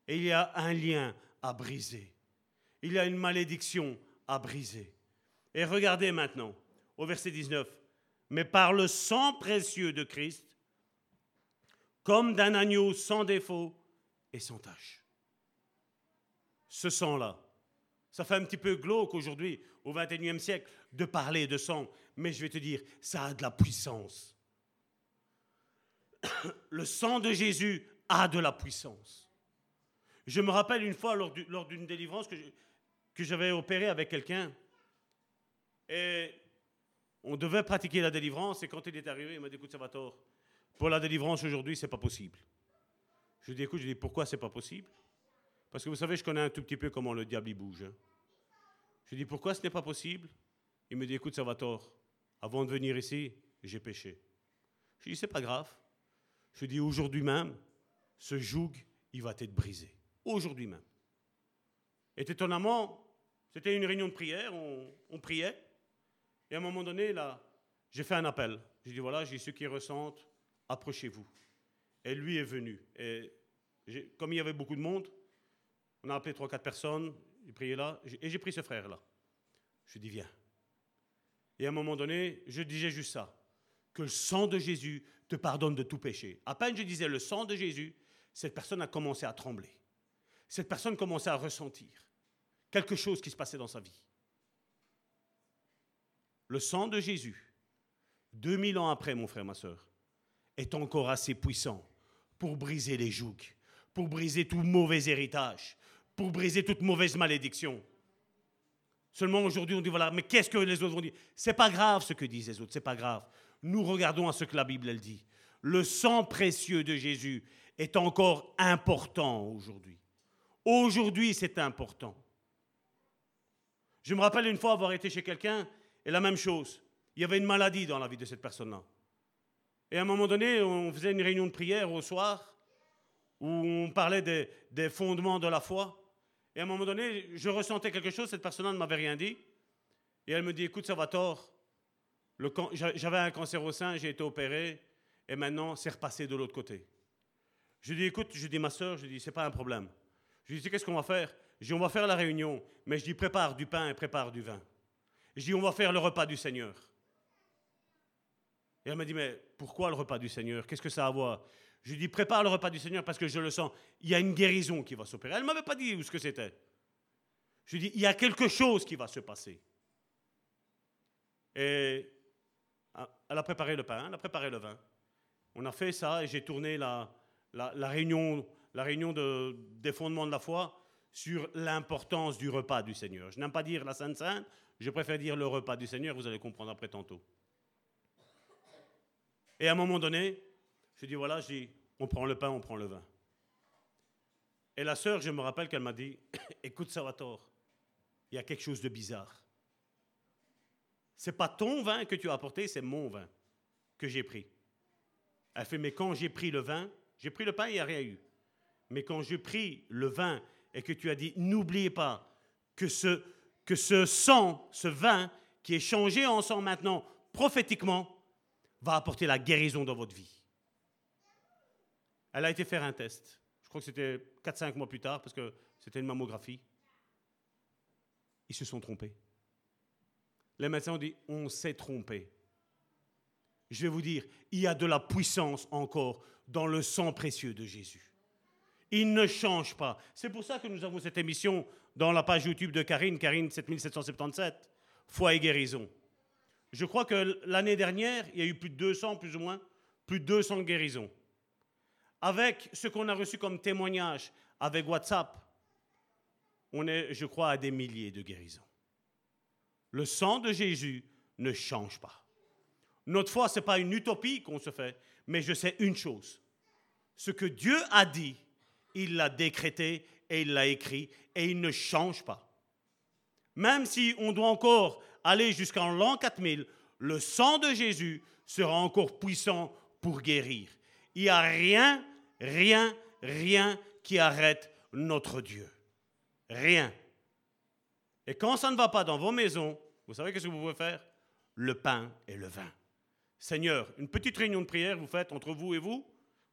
Et il y a un lien à briser. Il y a une malédiction à briser. Et regardez maintenant au verset 19. Mais par le sang précieux de Christ, comme d'un agneau sans défaut et sans tache. Ce sang-là, ça fait un petit peu glauque aujourd'hui, au XXIe siècle, de parler de sang, mais je vais te dire, ça a de la puissance. Le sang de Jésus a de la puissance. Je me rappelle une fois lors d'une délivrance que j'avais opérée avec quelqu'un, et on devait pratiquer la délivrance, et quand il est arrivé, il m'a dit, écoute, Salvatore, pour la délivrance aujourd'hui, c'est pas possible. Je lui ai dit, écoute, je lui ai pourquoi c'est pas possible? Parce que vous savez, je connais un tout petit peu comment le diable y bouge. Hein. Je lui ai dit, pourquoi ce n'est pas possible? Il me dit, écoute, Salvatore, avant de venir ici, j'ai péché. Je lui ai dit, c'est pas grave. Je lui ai dit, aujourd'hui même, ce joug, il va être brisé. Aujourd'hui même. Et étonnamment, c'était une réunion de prière, on priait. Et à un moment donné, là, j'ai fait un appel. J'ai dit, voilà, j'ai ceux qui ressentent, approchez-vous. Et lui est venu. Et comme il y avait beaucoup de monde, on a appelé trois, quatre personnes, il priait là, et j'ai pris ce frère-là. Je dit, viens. Et à un moment donné, je disais juste ça, que le sang de Jésus te pardonne de tout péché. À peine je disais le sang de Jésus, cette personne a commencé à trembler. Cette personne commençait à ressentir quelque chose qui se passait dans sa vie le sang de Jésus, 2000 ans après, mon frère, ma soeur, est encore assez puissant pour briser les jougs, pour briser tout mauvais héritage, pour briser toute mauvaise malédiction. Seulement aujourd'hui, on dit voilà, mais qu'est-ce que les autres vont dire C'est pas grave ce que disent les autres, c'est pas grave. Nous regardons à ce que la Bible elle dit. Le sang précieux de Jésus est encore important aujourd'hui. Aujourd'hui, c'est important. Je me rappelle une fois avoir été chez quelqu'un et la même chose, il y avait une maladie dans la vie de cette personne-là. Et à un moment donné, on faisait une réunion de prière au soir où on parlait des, fondements de la foi. Et à un moment donné, je ressentais quelque chose, cette personne-là ne m'avait rien dit. Et elle me dit, écoute, ça va tort. J'avais un cancer au sein, j'ai été opéré, et maintenant, c'est repassé de l'autre côté. Je dis, écoute, je dis, ma soeur, je dis, c'est pas un problème. Je dis, qu'est-ce qu'on va faire? Je dis, on va faire la réunion, mais je dis, prépare du pain et prépare du vin. Je dis, on va faire le repas du Seigneur. Et elle m'a dit, mais pourquoi le repas du Seigneur? Qu'est-ce que ça a à voir? Je lui dis, prépare le repas du Seigneur parce que je le sens. Il y a une guérison qui va s'opérer. Elle ne m'avait pas dit où ce que c'était. Je lui dis, il y a quelque chose qui va se passer. Et ah, elle a préparé le pain, elle a préparé le vin. On a fait ça et j'ai tourné la, la, réunion, la réunion de, des fondements de la foi sur l'importance du repas du Seigneur. Je n'aime pas dire la Sainte Sainte, je préfère dire le repas du Seigneur, vous allez comprendre après tantôt. Et à un moment donné, je dis voilà, je dis, on prend le pain, on prend le vin. Et la sœur, je me rappelle qu'elle m'a dit, écoute Salvatore, il y a quelque chose de bizarre. C'est pas ton vin que tu as apporté, c'est mon vin que j'ai pris. Elle fait, mais quand j'ai pris le vin, j'ai pris le pain, il n'y a rien eu. Mais quand j'ai pris le vin et que tu as dit, n'oubliez pas que ce, que ce sang, ce vin, qui est changé en sang maintenant prophétiquement, va apporter la guérison dans votre vie. Elle a été faire un test. Je crois que c'était 4-5 mois plus tard, parce que c'était une mammographie. Ils se sont trompés. Les médecins ont dit, on s'est trompé. Je vais vous dire, il y a de la puissance encore dans le sang précieux de Jésus. Il ne change pas. C'est pour ça que nous avons cette émission dans la page YouTube de Karine, Karine 7777, foi et guérison. Je crois que l'année dernière, il y a eu plus de 200, plus ou moins, plus de 200 guérisons. Avec ce qu'on a reçu comme témoignage avec WhatsApp, on est, je crois, à des milliers de guérisons. Le sang de Jésus ne change pas. Notre foi, ce n'est pas une utopie qu'on se fait, mais je sais une chose. Ce que Dieu a dit, il l'a décrété et il l'a écrit et il ne change pas. Même si on doit encore aller jusqu'en l'an 4000, le sang de Jésus sera encore puissant pour guérir. Il n'y a rien, rien, rien qui arrête notre Dieu. Rien. Et quand ça ne va pas dans vos maisons, vous savez qu'est-ce que vous pouvez faire? Le pain et le vin. Seigneur, une petite réunion de prière, vous faites entre vous et vous?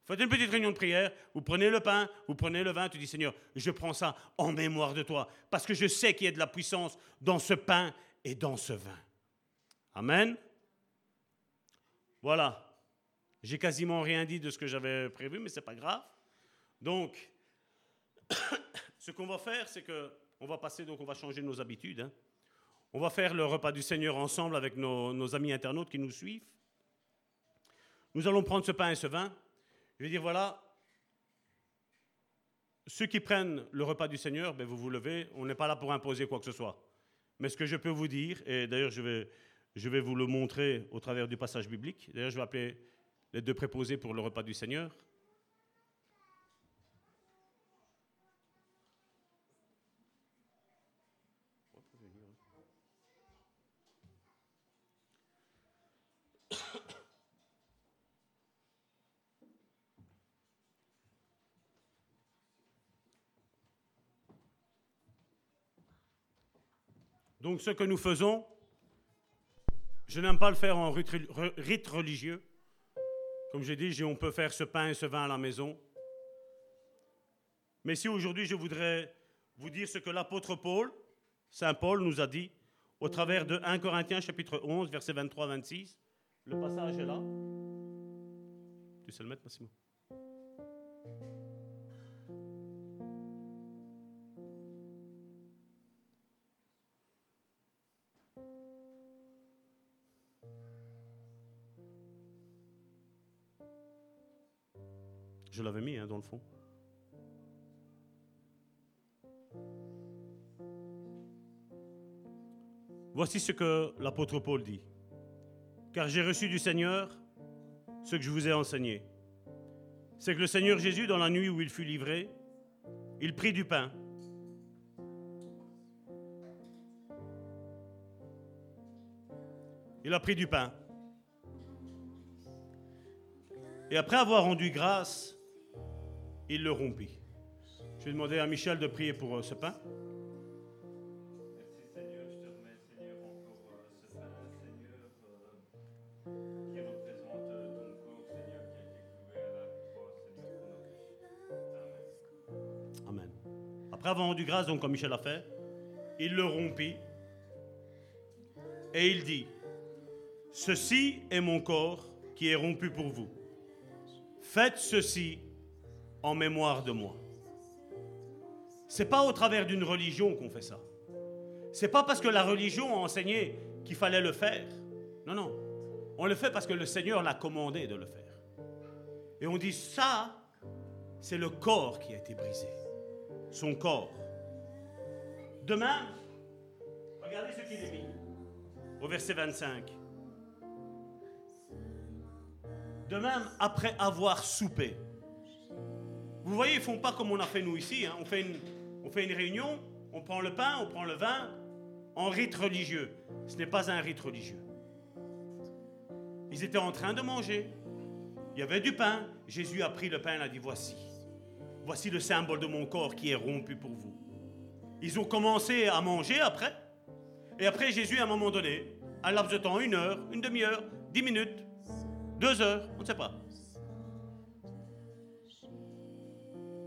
Faites une petite réunion de prière, vous prenez le pain, vous prenez le vin, tu dis Seigneur, je prends ça en mémoire de toi, parce que je sais qu'il y a de la puissance dans ce pain et dans ce vin. Amen. Voilà. J'ai quasiment rien dit de ce que j'avais prévu, mais ce n'est pas grave. Donc, ce qu'on va faire, c'est que on va passer, donc on va changer nos habitudes. Hein. On va faire le repas du Seigneur ensemble avec nos, amis internautes qui nous suivent. Nous allons prendre ce pain et ce vin. Vais dire, voilà, ceux qui prennent le repas du Seigneur, ben vous vous levez, on n'est pas là pour imposer quoi que ce soit. Mais ce que je peux vous dire, et d'ailleurs je vais vous le montrer au travers du passage biblique, d'ailleurs je vais appeler les deux préposés pour le repas du Seigneur. Donc ce que nous faisons, je n'aime pas le faire en rite religieux. Comme j'ai dit, on peut faire ce pain et ce vin à la maison. Mais si aujourd'hui je voudrais vous dire ce que l'apôtre Paul, Saint Paul, nous a dit au travers de 1 Corinthiens chapitre 11, verset 23-26, le passage est là. Tu sais le mettre, Massimo? Je l'avais mis hein, dans le fond. Voici ce que l'apôtre Paul dit. Car j'ai reçu du Seigneur ce que je vous ai enseigné. C'est que le Seigneur Jésus, dans la nuit où il fut livré, il prit du pain. Il a pris du pain. Et après avoir rendu grâce, il le rompit. Je vais demander à Michel de prier pour euh, ce pain. Amen. Après avoir rendu grâce, donc comme Michel a fait, il le rompit et il dit, Ceci est mon corps qui est rompu pour vous. Faites ceci en mémoire de moi. C'est pas au travers d'une religion qu'on fait ça. C'est pas parce que la religion a enseigné qu'il fallait le faire. Non, non. On le fait parce que le Seigneur l'a commandé de le faire. Et on dit ça, c'est le corps qui a été brisé. Son corps. Demain, regardez ce qu'il est mis au verset 25. De même, après avoir soupé, vous voyez, ils font pas comme on a fait nous ici. Hein. On, fait une, on fait une réunion, on prend le pain, on prend le vin, en rite religieux. Ce n'est pas un rite religieux. Ils étaient en train de manger. Il y avait du pain. Jésus a pris le pain et a dit, voici. Voici le symbole de mon corps qui est rompu pour vous. Ils ont commencé à manger après. Et après, Jésus, à un moment donné, un laps de temps, une heure, une demi-heure, dix minutes, deux heures, on ne sait pas.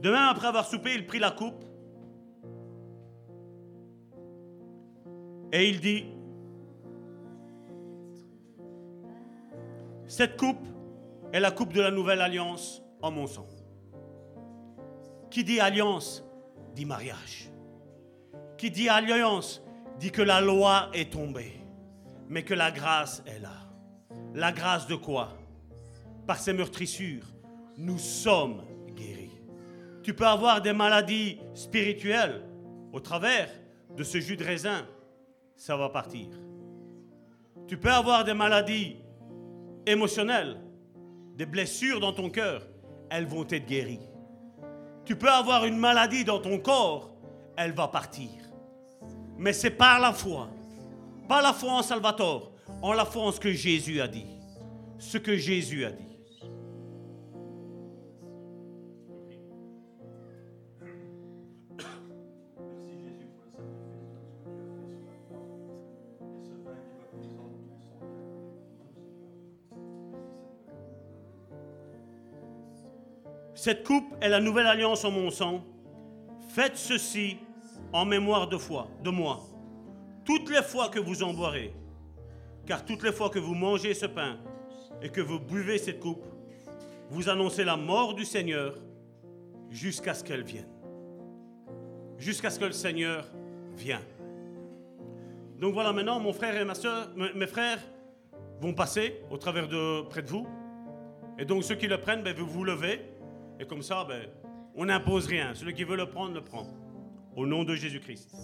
Demain, après avoir soupé, il prit la coupe et il dit, cette coupe est la coupe de la nouvelle alliance en mon sang. Qui dit alliance dit mariage. Qui dit alliance dit que la loi est tombée, mais que la grâce est là. La grâce de quoi? Par ses meurtrissures, nous sommes tu peux avoir des maladies spirituelles au travers de ce jus de raisin. Ça va partir. Tu peux avoir des maladies émotionnelles, des blessures dans ton cœur. Elles vont être guéries. Tu peux avoir une maladie dans ton corps, elle va partir. Mais c'est par la foi. Pas la foi en Salvatore, en la foi en ce que Jésus a dit. Ce que Jésus a dit. Cette coupe est la nouvelle alliance en mon sang. Faites ceci en mémoire de foi, de moi. Toutes les fois que vous en boirez, car toutes les fois que vous mangez ce pain et que vous buvez cette coupe, vous annoncez la mort du Seigneur jusqu'à ce qu'elle vienne. Jusqu'à ce que le Seigneur vienne. Donc voilà, maintenant, mon frère et ma soeur, mes frères vont passer au travers de près de vous. Et donc ceux qui le prennent, ben, vous vous levez. Et comme ça, ben, on n'impose rien. Celui qui veut le prendre, le prend. Au nom de Jésus-Christ.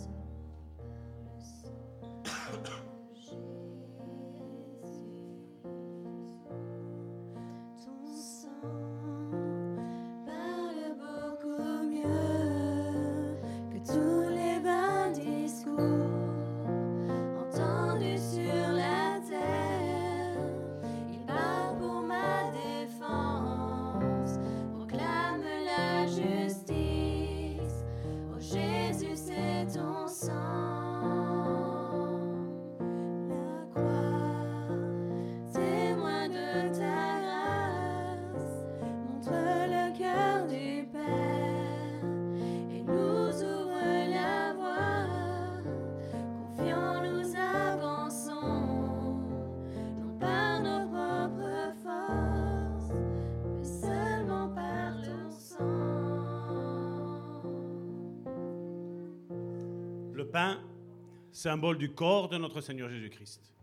Symbole du corps de notre Seigneur Jésus-Christ.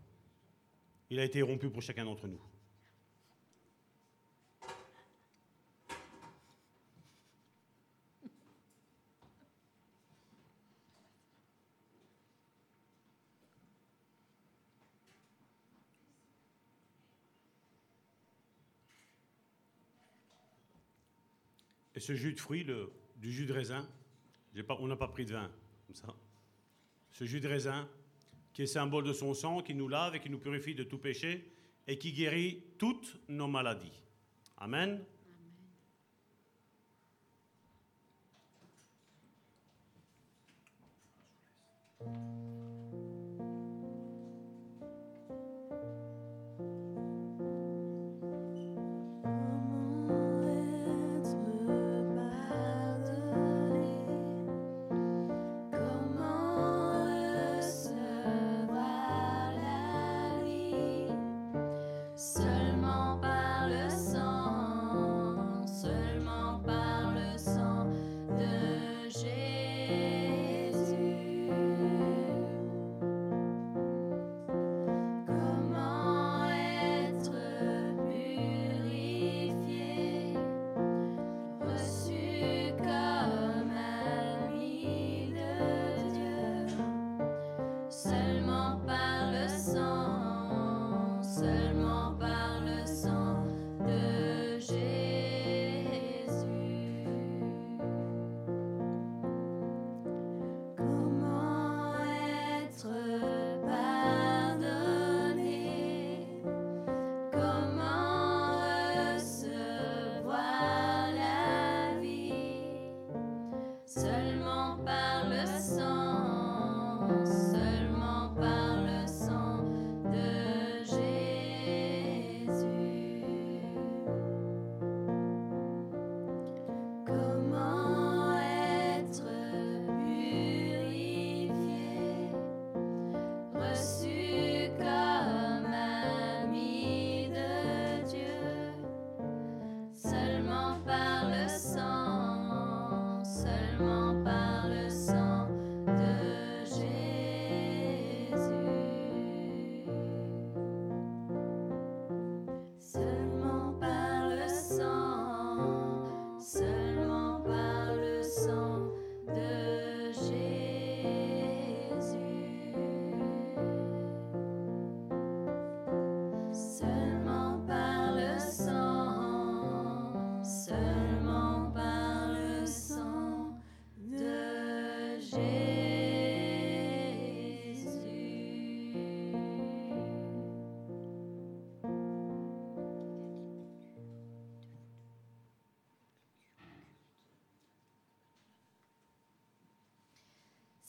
Il a été rompu pour chacun d'entre nous. Et ce jus de fruits, le, du jus de raisin, on n'a pas pris de vin, comme ça ce jus de raisin, qui est symbole de son sang, qui nous lave et qui nous purifie de tout péché et qui guérit toutes nos maladies. Amen.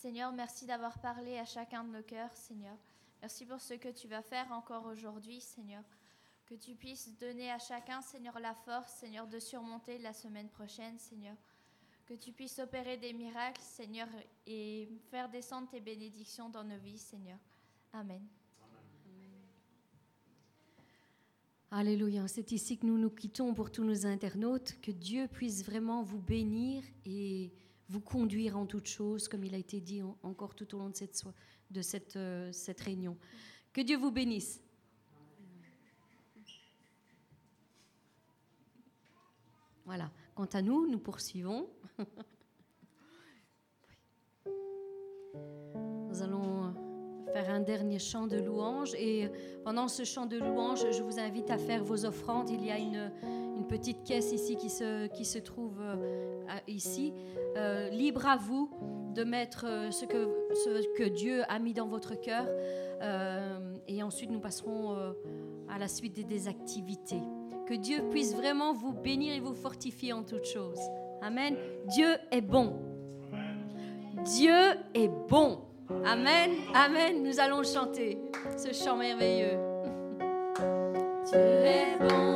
Seigneur, merci d'avoir parlé à chacun de nos cœurs, Seigneur. Merci pour ce que tu vas faire encore aujourd'hui, Seigneur. Que tu puisses donner à chacun, Seigneur, la force, Seigneur, de surmonter la semaine prochaine, Seigneur. Que tu puisses opérer des miracles, Seigneur, et faire descendre tes bénédictions dans nos vies, Seigneur. Amen. Alléluia. C'est ici que nous nous quittons pour tous nos internautes. Que Dieu puisse vraiment vous bénir et vous conduire en toutes choses, comme il a été dit encore tout au long de cette, de euh, cette réunion. Que Dieu vous bénisse. Voilà. Quant à nous, nous poursuivons. faire un dernier chant de louange et pendant ce chant de louange, je vous invite à faire vos offrandes. Il y a une, une petite caisse ici qui se, qui se trouve euh, ici. Euh, libre à vous de mettre euh, ce que, ce que Dieu a mis dans votre cœur. et ensuite, nous passerons à la suite des, des activités. Que Dieu puisse vraiment vous bénir et vous fortifier en toutes choses. Amen. Dieu est bon. Dieu est bon. Amen. Amen. Nous allons chanter ce chant merveilleux. Dieu est bon